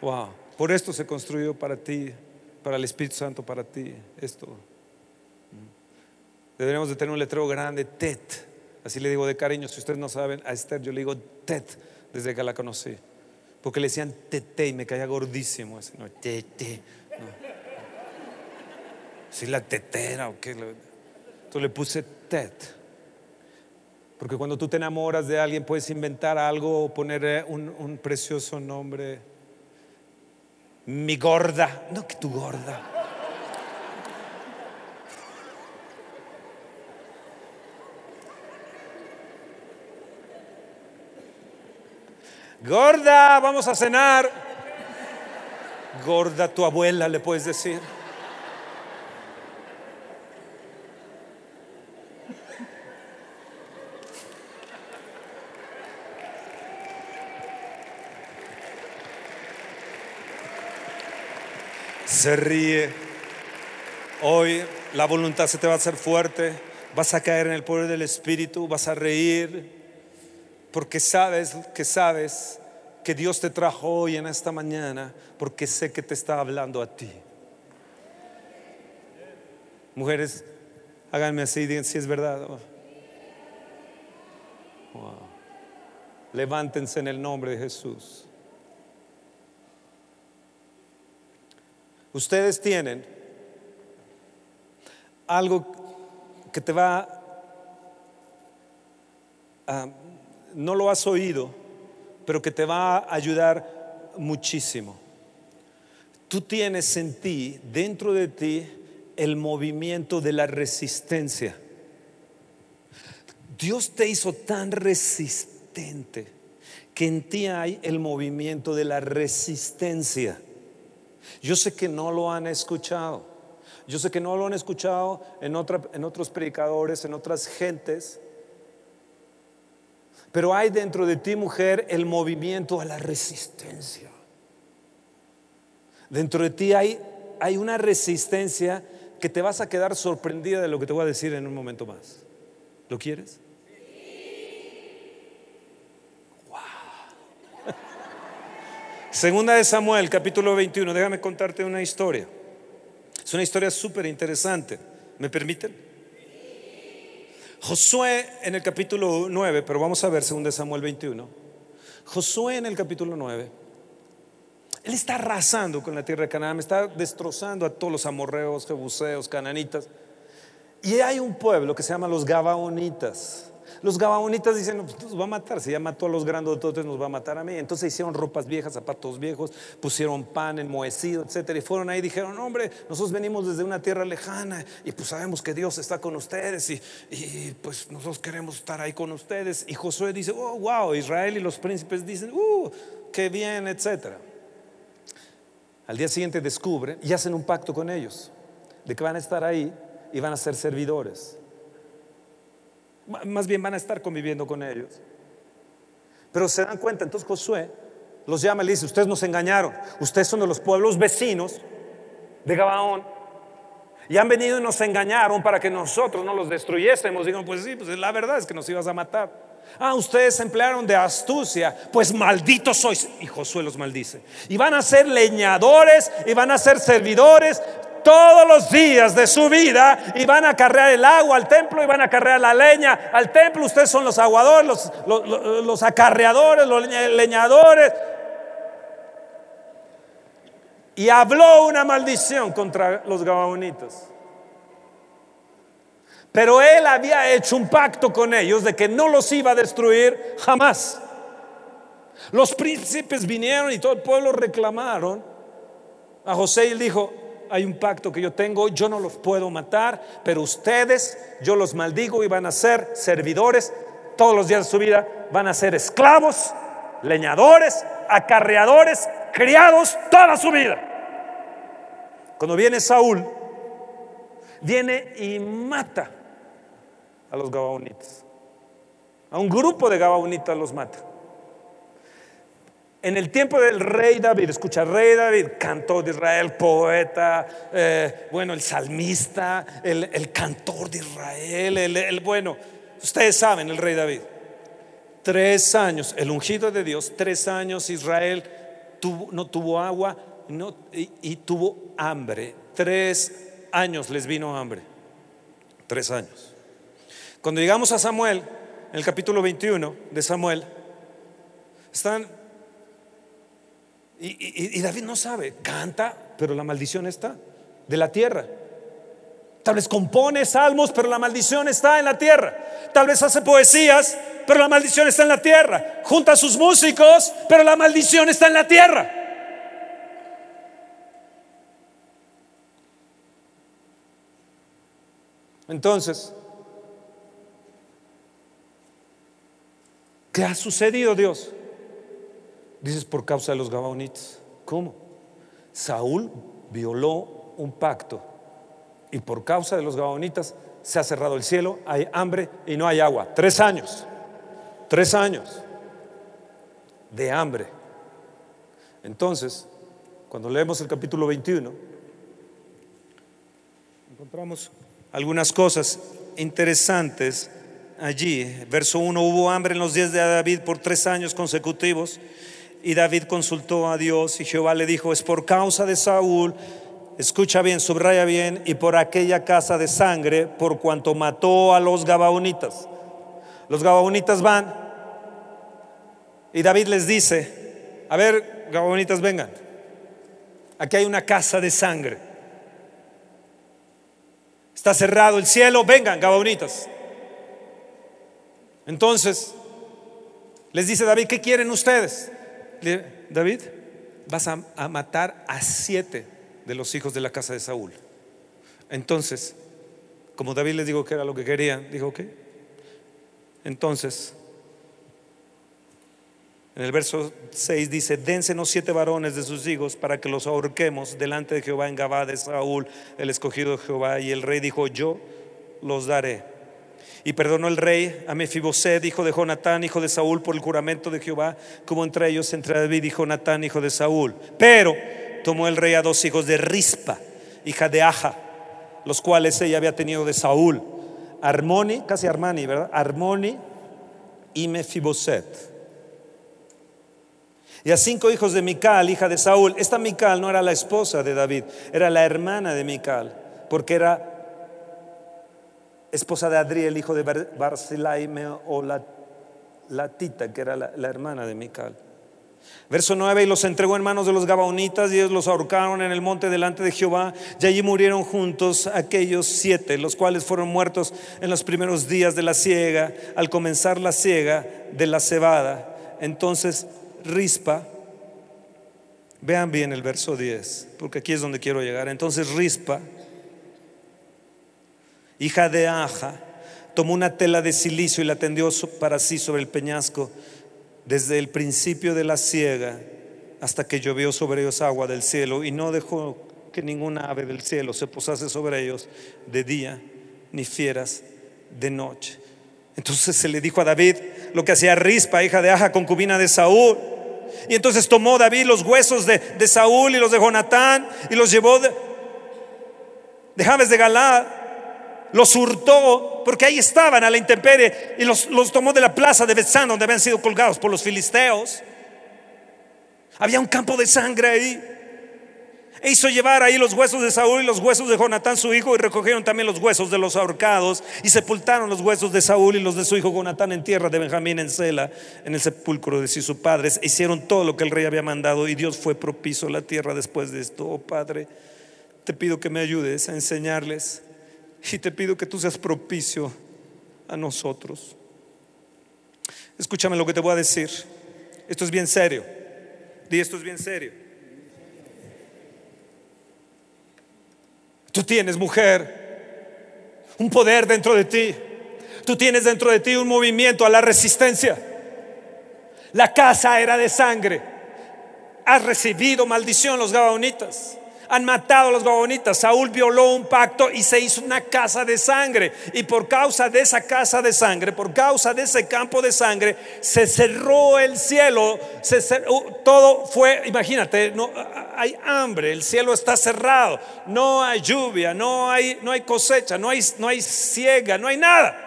Wow. Por esto se construyó para ti, para el Espíritu Santo, para ti. Esto. Deberíamos de tener un letrero grande, TET. Así le digo de cariño. Si ustedes no saben, a Esther yo le digo TET desde que la conocí. Porque le decían TT y me caía gordísimo. Ese, no, TT. Si la tetera o qué. Entonces le puse TET. Porque cuando tú te enamoras de alguien puedes inventar algo o poner eh, un, precioso nombre. Mi gorda. No, que tu gorda. Gorda, vamos a cenar. Gorda, tu abuela le puedes decir. se ríe. Hoy la voluntad se te va a hacer fuerte, vas a caer en el poder del Espíritu, vas a reír, porque sabes que sabes que Dios te trajo hoy en esta mañana, porque sé que te está hablando a ti. Mujeres, háganme así, digan si es verdad. Levántense en el nombre de Jesús. Ustedes tienen algo que te va, a, no lo has oído, pero que te va a ayudar muchísimo. Tú tienes en ti, dentro de ti, el movimiento de la resistencia. Dios te hizo tan resistente que en ti hay el movimiento de la resistencia. Yo sé que no lo han escuchado. Yo sé que no lo han escuchado en, en otros predicadores, en otras gentes. Pero hay dentro de ti, mujer, el movimiento a la resistencia. Dentro de ti hay, hay una resistencia que te vas a quedar sorprendida de lo que te voy a decir en un momento más. ¿Lo quieres? Segunda de Samuel, capítulo 21. Déjame contarte una historia. Es una historia súper interesante. ¿Me permiten? Josué en el capítulo 9, pero vamos a ver 2 Samuel 21. Josué en el capítulo 9, él está arrasando con la tierra de Canaán, está destrozando a todos los amorreos, jebuseos, cananitas. Y hay un pueblo que se llama los Gabaonitas. Los gabaonitas dicen, pues nos va a matar, si ya mató a los grandototes, nos va a matar a mí. Entonces hicieron ropas viejas, zapatos viejos, pusieron pan enmohecido, etcétera. Y fueron ahí y dijeron, hombre, nosotros venimos desde una tierra lejana y pues sabemos que Dios está con ustedes y, y pues nosotros queremos estar ahí con ustedes. Y Josué dice, oh, wow, Israel y los príncipes dicen, uh, qué bien, etcétera. Al día siguiente descubren y hacen un pacto con ellos de que van a estar ahí y van a ser servidores. Más bien van a estar conviviendo con ellos. Pero se dan cuenta, entonces Josué los llama y le dice, ustedes nos engañaron, ustedes son de los pueblos vecinos de Gabaón. Y han venido y nos engañaron para que nosotros no los destruyésemos. Digo, pues sí, pues la verdad es que nos ibas a matar. Ah, ustedes se emplearon de astucia, pues malditos sois. Y Josué los maldice. Y van a ser leñadores y van a ser servidores todos los días de su vida y van a cargar el agua al templo y van a cargar la leña al templo. Ustedes son los aguadores, los, acarreadores, los leñadores. Y habló una maldición contra los gabaonitas. Pero él había hecho un pacto con ellos de que no los iba a destruir jamás. Los príncipes vinieron y todo el pueblo reclamaron a José y él dijo, hay un pacto que yo tengo, yo no los puedo matar, pero ustedes, yo los maldigo y van a ser servidores todos los días de su vida, van a ser esclavos, leñadores, acarreadores, criados toda su vida. Cuando viene Saúl, viene y mata a los gabaonitas. A un grupo de gabaonitas los mata. En el tiempo del rey David, escucha, rey David, cantor de Israel, poeta, eh, bueno, el salmista, el, cantor de Israel, el, bueno, ustedes saben, el rey David. Tres años, el ungido de Dios, tres años Israel no tuvo agua y, y tuvo hambre. Tres años les vino hambre. Tres años. Cuando llegamos a Samuel, en el capítulo 21 de Samuel, están y, David no sabe, canta, pero la maldición está de la tierra. Tal vez compone salmos, pero la maldición está en la tierra. Tal vez hace poesías, pero la maldición está en la tierra. Junta a sus músicos, pero la maldición está en la tierra. Entonces, ¿qué ha sucedido, Dios? Dices por causa de los gabaonitas. ¿Cómo? Saúl violó un pacto y por causa de los gabaonitas se ha cerrado el cielo, hay hambre y no hay agua. Tres años, tres años de hambre. Entonces, cuando leemos el capítulo 21, encontramos algunas cosas interesantes allí. Verso 1, hubo hambre en los días de David por tres años consecutivos y David consultó a Dios y Jehová le dijo, es por causa de Saúl, escucha bien, subraya bien, y por aquella casa de sangre, por cuanto mató a los Gabaonitas. Los Gabaonitas van y David les dice, a ver, Gabaonitas, vengan, aquí hay una casa de sangre. Está cerrado el cielo, vengan, Gabaonitas. Entonces, les dice David, ¿qué quieren ustedes? David, vas a, matar a siete de los hijos de la casa de Saúl. Entonces, como David les dijo que era lo que querían, dijo, ok. Entonces, en el verso 6 dice, dénsenos siete varones de sus hijos para que los ahorquemos delante de Jehová en Gabá de Saúl, el escogido de Jehová. Y el rey dijo, yo los daré. Y perdonó el rey a Mefiboset, hijo de Jonatán, hijo de Saúl, por el juramento de Jehová, como entre ellos, entre David y Jonatán, hijo de Saúl. Pero tomó el rey a dos hijos de Rispa, hija de Aja, los cuales ella había tenido de Saúl. Armoni, casi Armani, ¿verdad? Armoni y Mefiboset. Y a cinco hijos de Mical, hija de Saúl. Esta Mical no era la esposa de David, era la hermana de Mical, porque era esposa de Adriel, hijo de Barzilai o la, la Tita, que era la, la hermana de Mical. Verso 9, y los entregó en manos de los Gabaonitas y ellos los ahorcaron en el monte delante de Jehová y allí murieron juntos aquellos siete, los cuales fueron muertos en los primeros días de la siega, al comenzar la siega de la cebada. Entonces Rispa, vean bien el verso 10, porque aquí es donde quiero llegar. Entonces Rispa, hija de Aja, tomó una tela de silicio y la tendió para sí sobre el peñasco desde el principio de la siega hasta que llovió sobre ellos agua del cielo y no dejó que ninguna ave del cielo se posase sobre ellos de día ni fieras de noche. Entonces se le dijo a David lo que hacía Rispa, hija de Aja, concubina de Saúl. Y entonces tomó David los huesos de, Saúl y los de Jonatán y los llevó de, de de Galad los hurtó, porque ahí estaban a la intemperie, y los, tomó de la plaza de Betzán, donde habían sido colgados por los filisteos. Había un campo de sangre ahí. E hizo llevar ahí los huesos de Saúl y los huesos de Jonatán su hijo y recogieron también los huesos de los ahorcados y sepultaron los huesos de Saúl y los de su hijo Jonatán en tierra de Benjamín en Sela, en el sepulcro de sus padres. E hicieron todo lo que el rey había mandado y Dios fue propicio a la tierra después de esto. Oh Padre, te pido que me ayudes a enseñarles y te pido que tú seas propicio a nosotros. Escúchame lo que te voy a decir. Esto es bien serio. Di esto es bien serio. Tú tienes, mujer, un poder dentro de ti. Tú tienes dentro de ti un movimiento a la resistencia. La casa era de sangre. Has recibido maldición los gabaonitas han matado a los gabonitas. Saúl violó un pacto y se hizo una casa de sangre. Y por causa de esa casa de sangre, por causa de ese campo de sangre, se cerró el cielo. todo fue, imagínate, no, hay hambre, el cielo está cerrado, no hay lluvia, no hay, no hay cosecha, no hay, no hay ciega, no hay nada.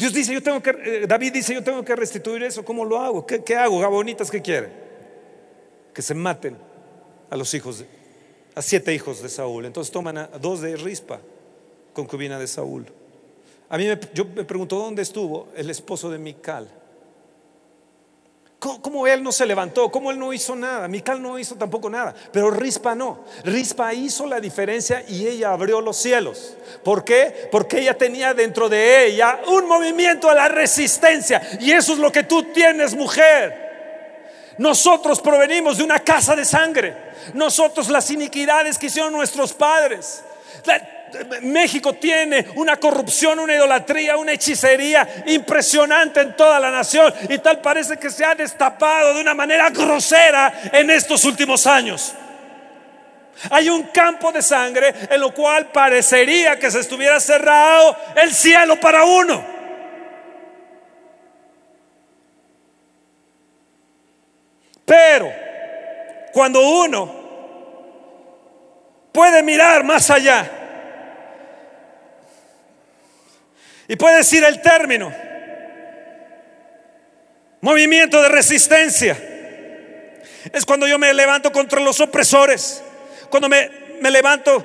Dios dice, yo tengo que, eh, David dice, yo tengo que restituir eso. ¿Cómo lo hago? ¿Qué, hago? Gabonitas, ¿qué quieren? Que se maten a los hijos, a siete hijos de Saúl. Entonces toman a dos de Rispa, concubina de Saúl. A mí yo me pregunto, ¿dónde estuvo el esposo de Mical? ¿Cómo, él no se levantó? ¿Cómo él no hizo nada? Mical no hizo tampoco nada, pero Rispa no. Rispa hizo la diferencia y ella abrió los cielos. ¿Por qué? Porque ella tenía dentro de ella un movimiento a la resistencia. Y eso es lo que tú tienes, mujer. Nosotros provenimos de una casa de sangre. Nosotros las iniquidades que hicieron nuestros padres. México tiene una corrupción, una idolatría, una hechicería impresionante en toda la nación y tal parece que se ha destapado de una manera grosera en estos últimos años. Hay un campo de sangre en lo cual parecería que se estuviera cerrado el cielo para uno. Pero cuando uno puede mirar más allá, Y puede decir el término. Movimiento de resistencia. Es cuando yo me levanto contra los opresores. Cuando me, me levanto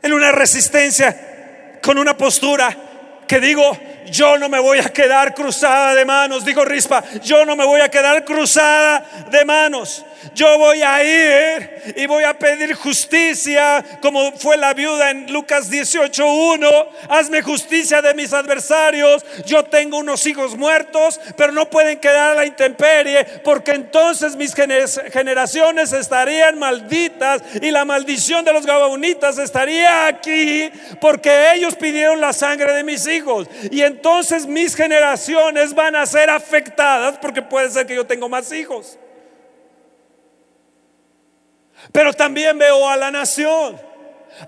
en una resistencia con una postura que digo, yo no me voy a quedar cruzada de manos, digo Rispa, yo no me voy a quedar cruzada de manos. Yo voy a ir y voy a pedir justicia, como fue la viuda en Lucas 18:1. Hazme justicia de mis adversarios. Yo tengo unos hijos muertos, pero no pueden quedar a la intemperie, porque entonces mis generaciones estarían malditas y la maldición de los gabaonitas estaría aquí, porque ellos pidieron la sangre de mis hijos. Y entonces mis generaciones van a ser afectadas, porque puede ser que yo tengo más hijos. Pero también veo a la nación.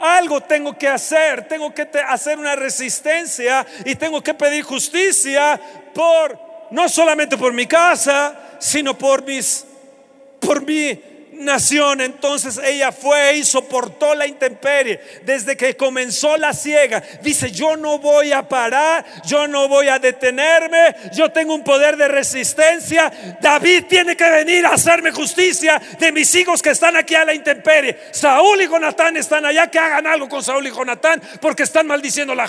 Algo tengo que hacer, tengo que hacer una resistencia y tengo que pedir justicia por no solamente por mi casa, sino por mis por mi nación. Entonces ella fue y soportó la intemperie. Desde que comenzó la ciega, dice, yo no voy a parar, yo no voy a detenerme, yo tengo un poder de resistencia. David tiene que venir a hacerme justicia de mis hijos que están aquí a la intemperie. Saúl y Jonatán están allá, que hagan algo con Saúl y Jonatán, porque están maldiciendo la,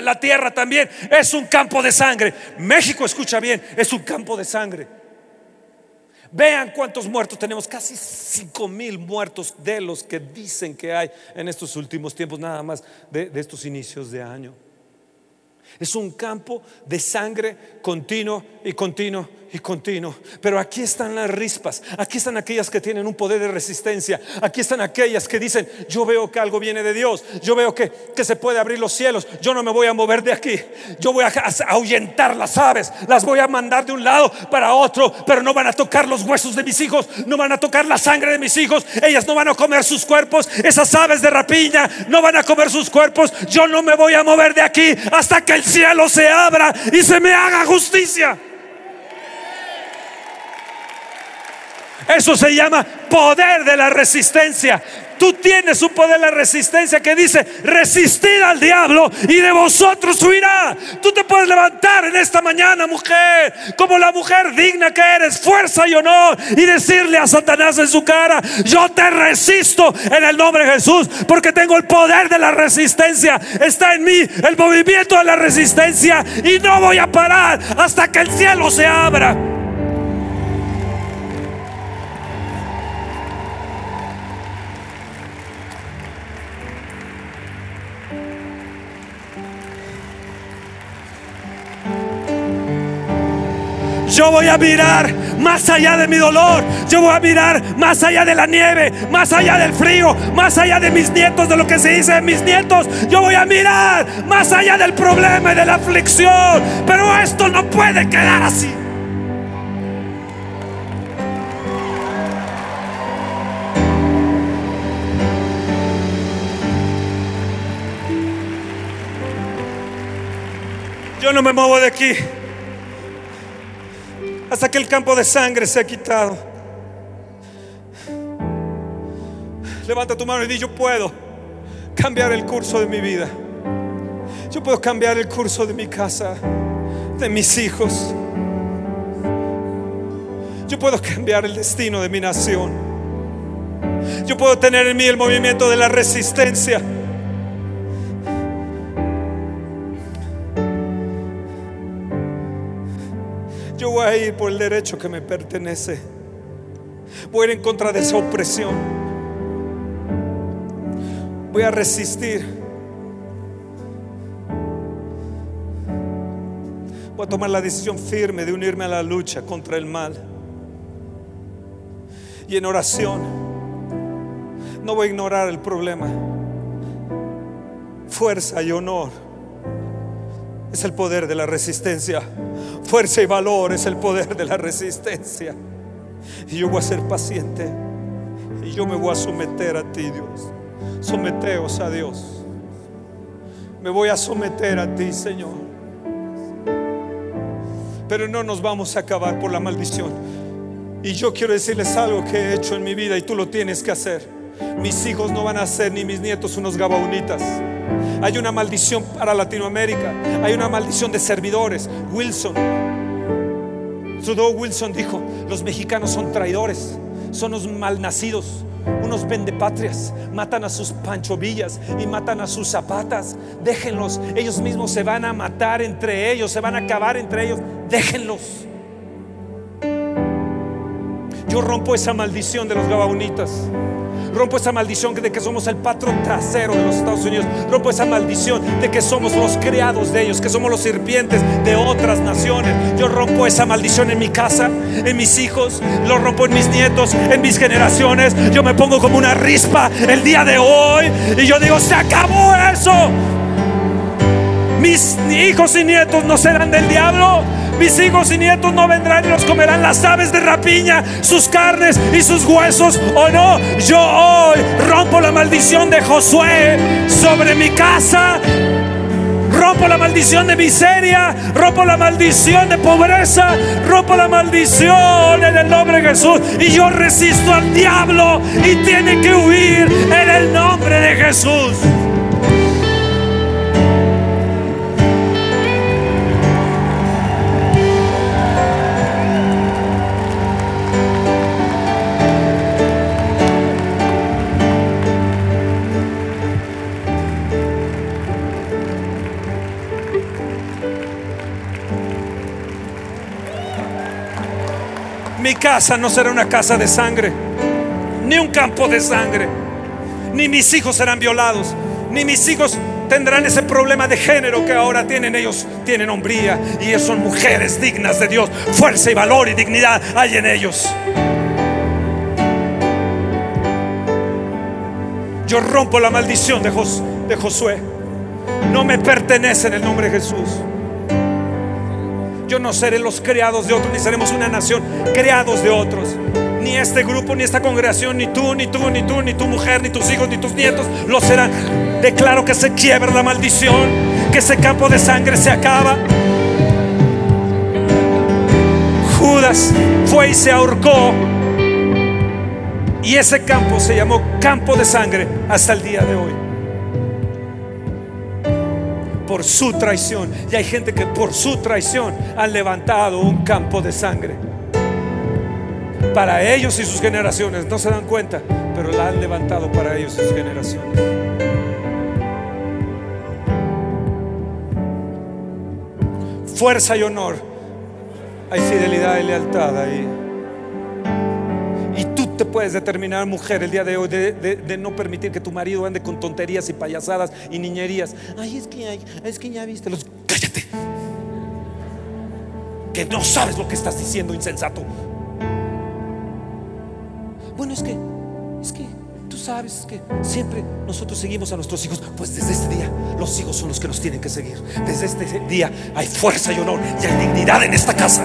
la tierra también. Es un campo de sangre. México, escucha bien, es un campo de sangre. Vean cuántos muertos tenemos, casi 5 mil muertos de los que dicen que hay en estos últimos tiempos, nada más de, de estos inicios de año. Es un campo de sangre continuo y continuo y continuo. Pero aquí están las rispas, aquí están aquellas que tienen un poder de resistencia, aquí están aquellas que dicen, yo veo que algo viene de Dios, yo veo que, que se puede abrir los cielos, yo no me voy a mover de aquí, yo voy a ahuyentar las aves, las voy a mandar de un lado para otro, pero no van a tocar los huesos de mis hijos, no van a tocar la sangre de mis hijos, ellas no van a comer sus cuerpos, esas aves de rapiña no van a comer sus cuerpos, yo no me voy a mover de aquí hasta que el cielo se abra y se me haga justicia. Eso se llama poder de la resistencia. Tú tienes un poder de la resistencia que dice, resistir al diablo y de vosotros huirá. Tú te puedes levantar en esta mañana, mujer, como la mujer digna que eres, fuerza y honor, y decirle a Satanás en su cara, yo te resisto en el nombre de Jesús, porque tengo el poder de la resistencia. Está en mí el movimiento de la resistencia y no voy a parar hasta que el cielo se abra. Yo voy a mirar más allá de mi dolor. Yo voy a mirar más allá de la nieve, más allá del frío, más allá de mis nietos, de lo que se dice de mis nietos. Yo voy a mirar más allá del problema y de la aflicción. Pero esto no puede quedar así. Yo no me muevo de aquí hasta que el campo de sangre se ha quitado. Levanta tu mano y di, yo puedo cambiar el curso de mi vida. Yo puedo cambiar el curso de mi casa, de mis hijos. Yo puedo cambiar el destino de mi nación. Yo puedo tener en mí el movimiento de la resistencia. Voy a ir por el derecho que me pertenece. Voy a ir en contra de esa opresión. Voy a resistir. Voy a tomar la decisión firme de unirme a la lucha contra el mal. Y en oración, no voy a ignorar el problema. Fuerza y honor es el poder de la resistencia. Fuerza y valor es el poder de la resistencia. Y yo voy a ser paciente. Y yo me voy a someter a ti, Dios. Someteos a Dios. Me voy a someter a ti, Señor. Pero no nos vamos a acabar por la maldición. Y yo quiero decirles algo que he hecho en mi vida y tú lo tienes que hacer. Mis hijos no van a ser ni mis nietos unos gabaunitas. Hay una maldición para Latinoamérica. Hay una maldición de servidores. Wilson. Trudeau Wilson dijo, los mexicanos son traidores, son los malnacidos, unos vendepatrias, matan a sus panchovillas y matan a sus zapatas. Déjenlos, ellos mismos se van a matar entre ellos, se van a acabar entre ellos. Déjenlos. Yo rompo esa maldición de los gabaunitas. Rompo esa maldición de que somos el patrón trasero de los Estados Unidos. Rompo esa maldición de que somos los creados de ellos, que somos los sirvientes de otras naciones. Yo rompo esa maldición en mi casa, en mis hijos, lo rompo en mis nietos, en mis generaciones. Yo me pongo como una rispa el día de hoy y yo digo, se acabó eso. Mis hijos y nietos no serán del diablo mis hijos y nietos no vendrán y los comerán las aves de rapiña, sus carnes y sus huesos. O no, yo hoy rompo la maldición de Josué sobre mi casa rompo la maldición de miseria, rompo la maldición de pobreza, rompo la maldición en el nombre de Jesús. Y yo resisto al diablo y tiene que huir en el nombre de Jesús. Casa no será una casa de sangre, ni un campo de sangre, ni mis hijos serán violados, ni mis hijos tendrán ese problema de género que ahora tienen ellos. Tienen hombría y son mujeres dignas de Dios. Fuerza y valor y dignidad hay en ellos. Yo rompo la maldición de, de Josué. No me pertenece en el nombre de Jesús. Yo no seré los creados de otros, ni seremos una nación creados de otros. Ni este grupo, ni esta congregación, ni tú, ni tú, ni tú, ni tu mujer, ni tus hijos, ni tus nietos lo serán. Declaro que se quiebra la maldición, que ese campo de sangre se acaba. Judas fue y se ahorcó. Y ese campo se llamó campo de sangre hasta el día de hoy. Por su traición. Y hay gente que por su traición han levantado un campo de sangre. Para ellos y sus generaciones. No se dan cuenta, pero la han levantado para ellos y sus generaciones. Fuerza y honor. Hay fidelidad y lealtad ahí. Te puedes determinar, mujer, el día de hoy, de no permitir que tu marido ande con tonterías y payasadas y niñerías. Ay, es que, ay, es que ya viste los. Cállate. Que no sabes lo que estás diciendo, insensato. Bueno, es que, es que tú sabes que siempre nosotros seguimos a nuestros hijos. Pues desde este día, los hijos son los que nos tienen que seguir. Desde este día hay fuerza y honor y hay dignidad en esta casa.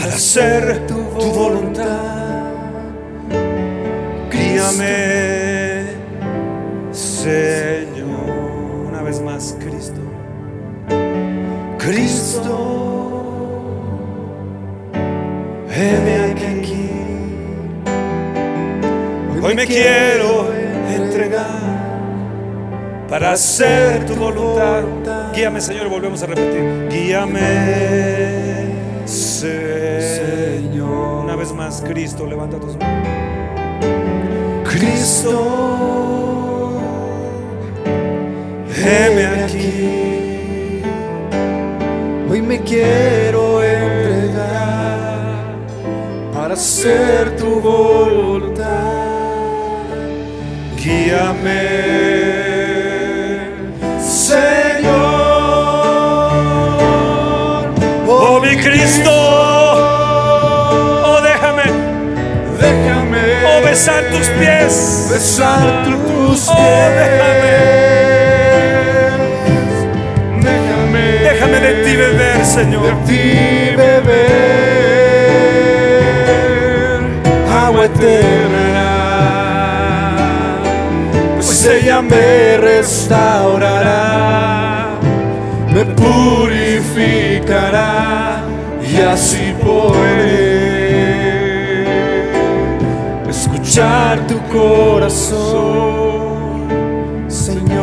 para hacer tu voluntad. Guíame, Señor. Una vez más, Cristo. Cristo, heme aquí. Hoy me quiero entregar para hacer tu voluntad. Guíame, Señor, volvemos a repetir. Guíame, Señor. Vez Cristo, levanta tus manos. Cristo, heme aquí. Hoy me quiero entregar para hacer tu voluntad. Guíame, besar tus pies. besar tus Oh, déjame. pies. Déjame, Déjame de ti beber, de Señor. ti beber agua eterna. Pues ella me restaurará, me purificará y así podré escuchar tu corazón, Señor.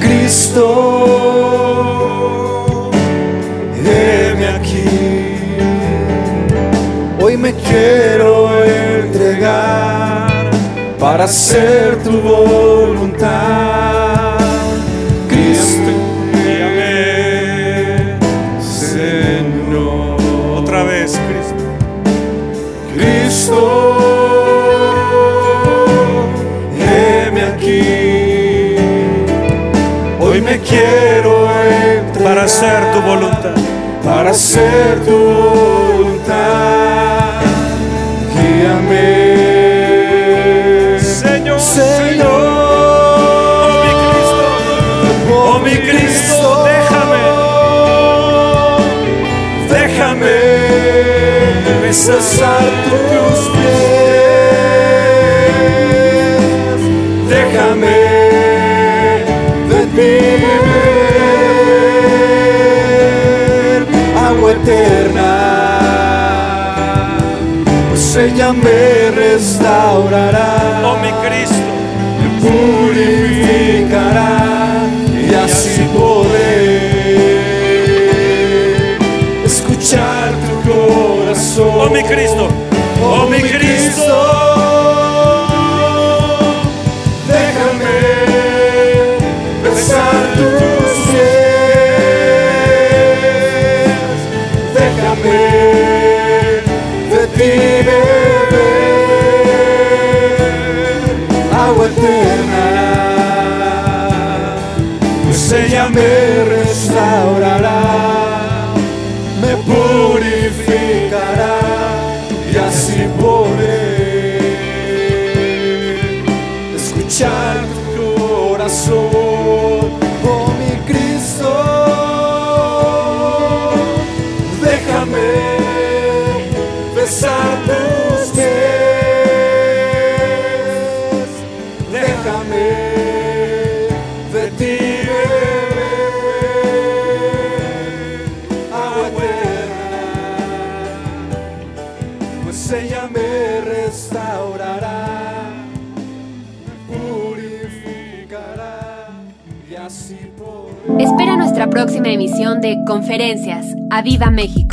Cristo, heme aquí. Hoy me quiero entregar para hacer tu voluntad. Cristo, quiero para hacer tu voluntad, para hacer tu voluntad. eterna, pues ella me restaurará. Oh mi Cristo, me purificará y así poder escuchar tu corazón. Oh mi Cristo. emisión de Conferencias. ¡A Viva México!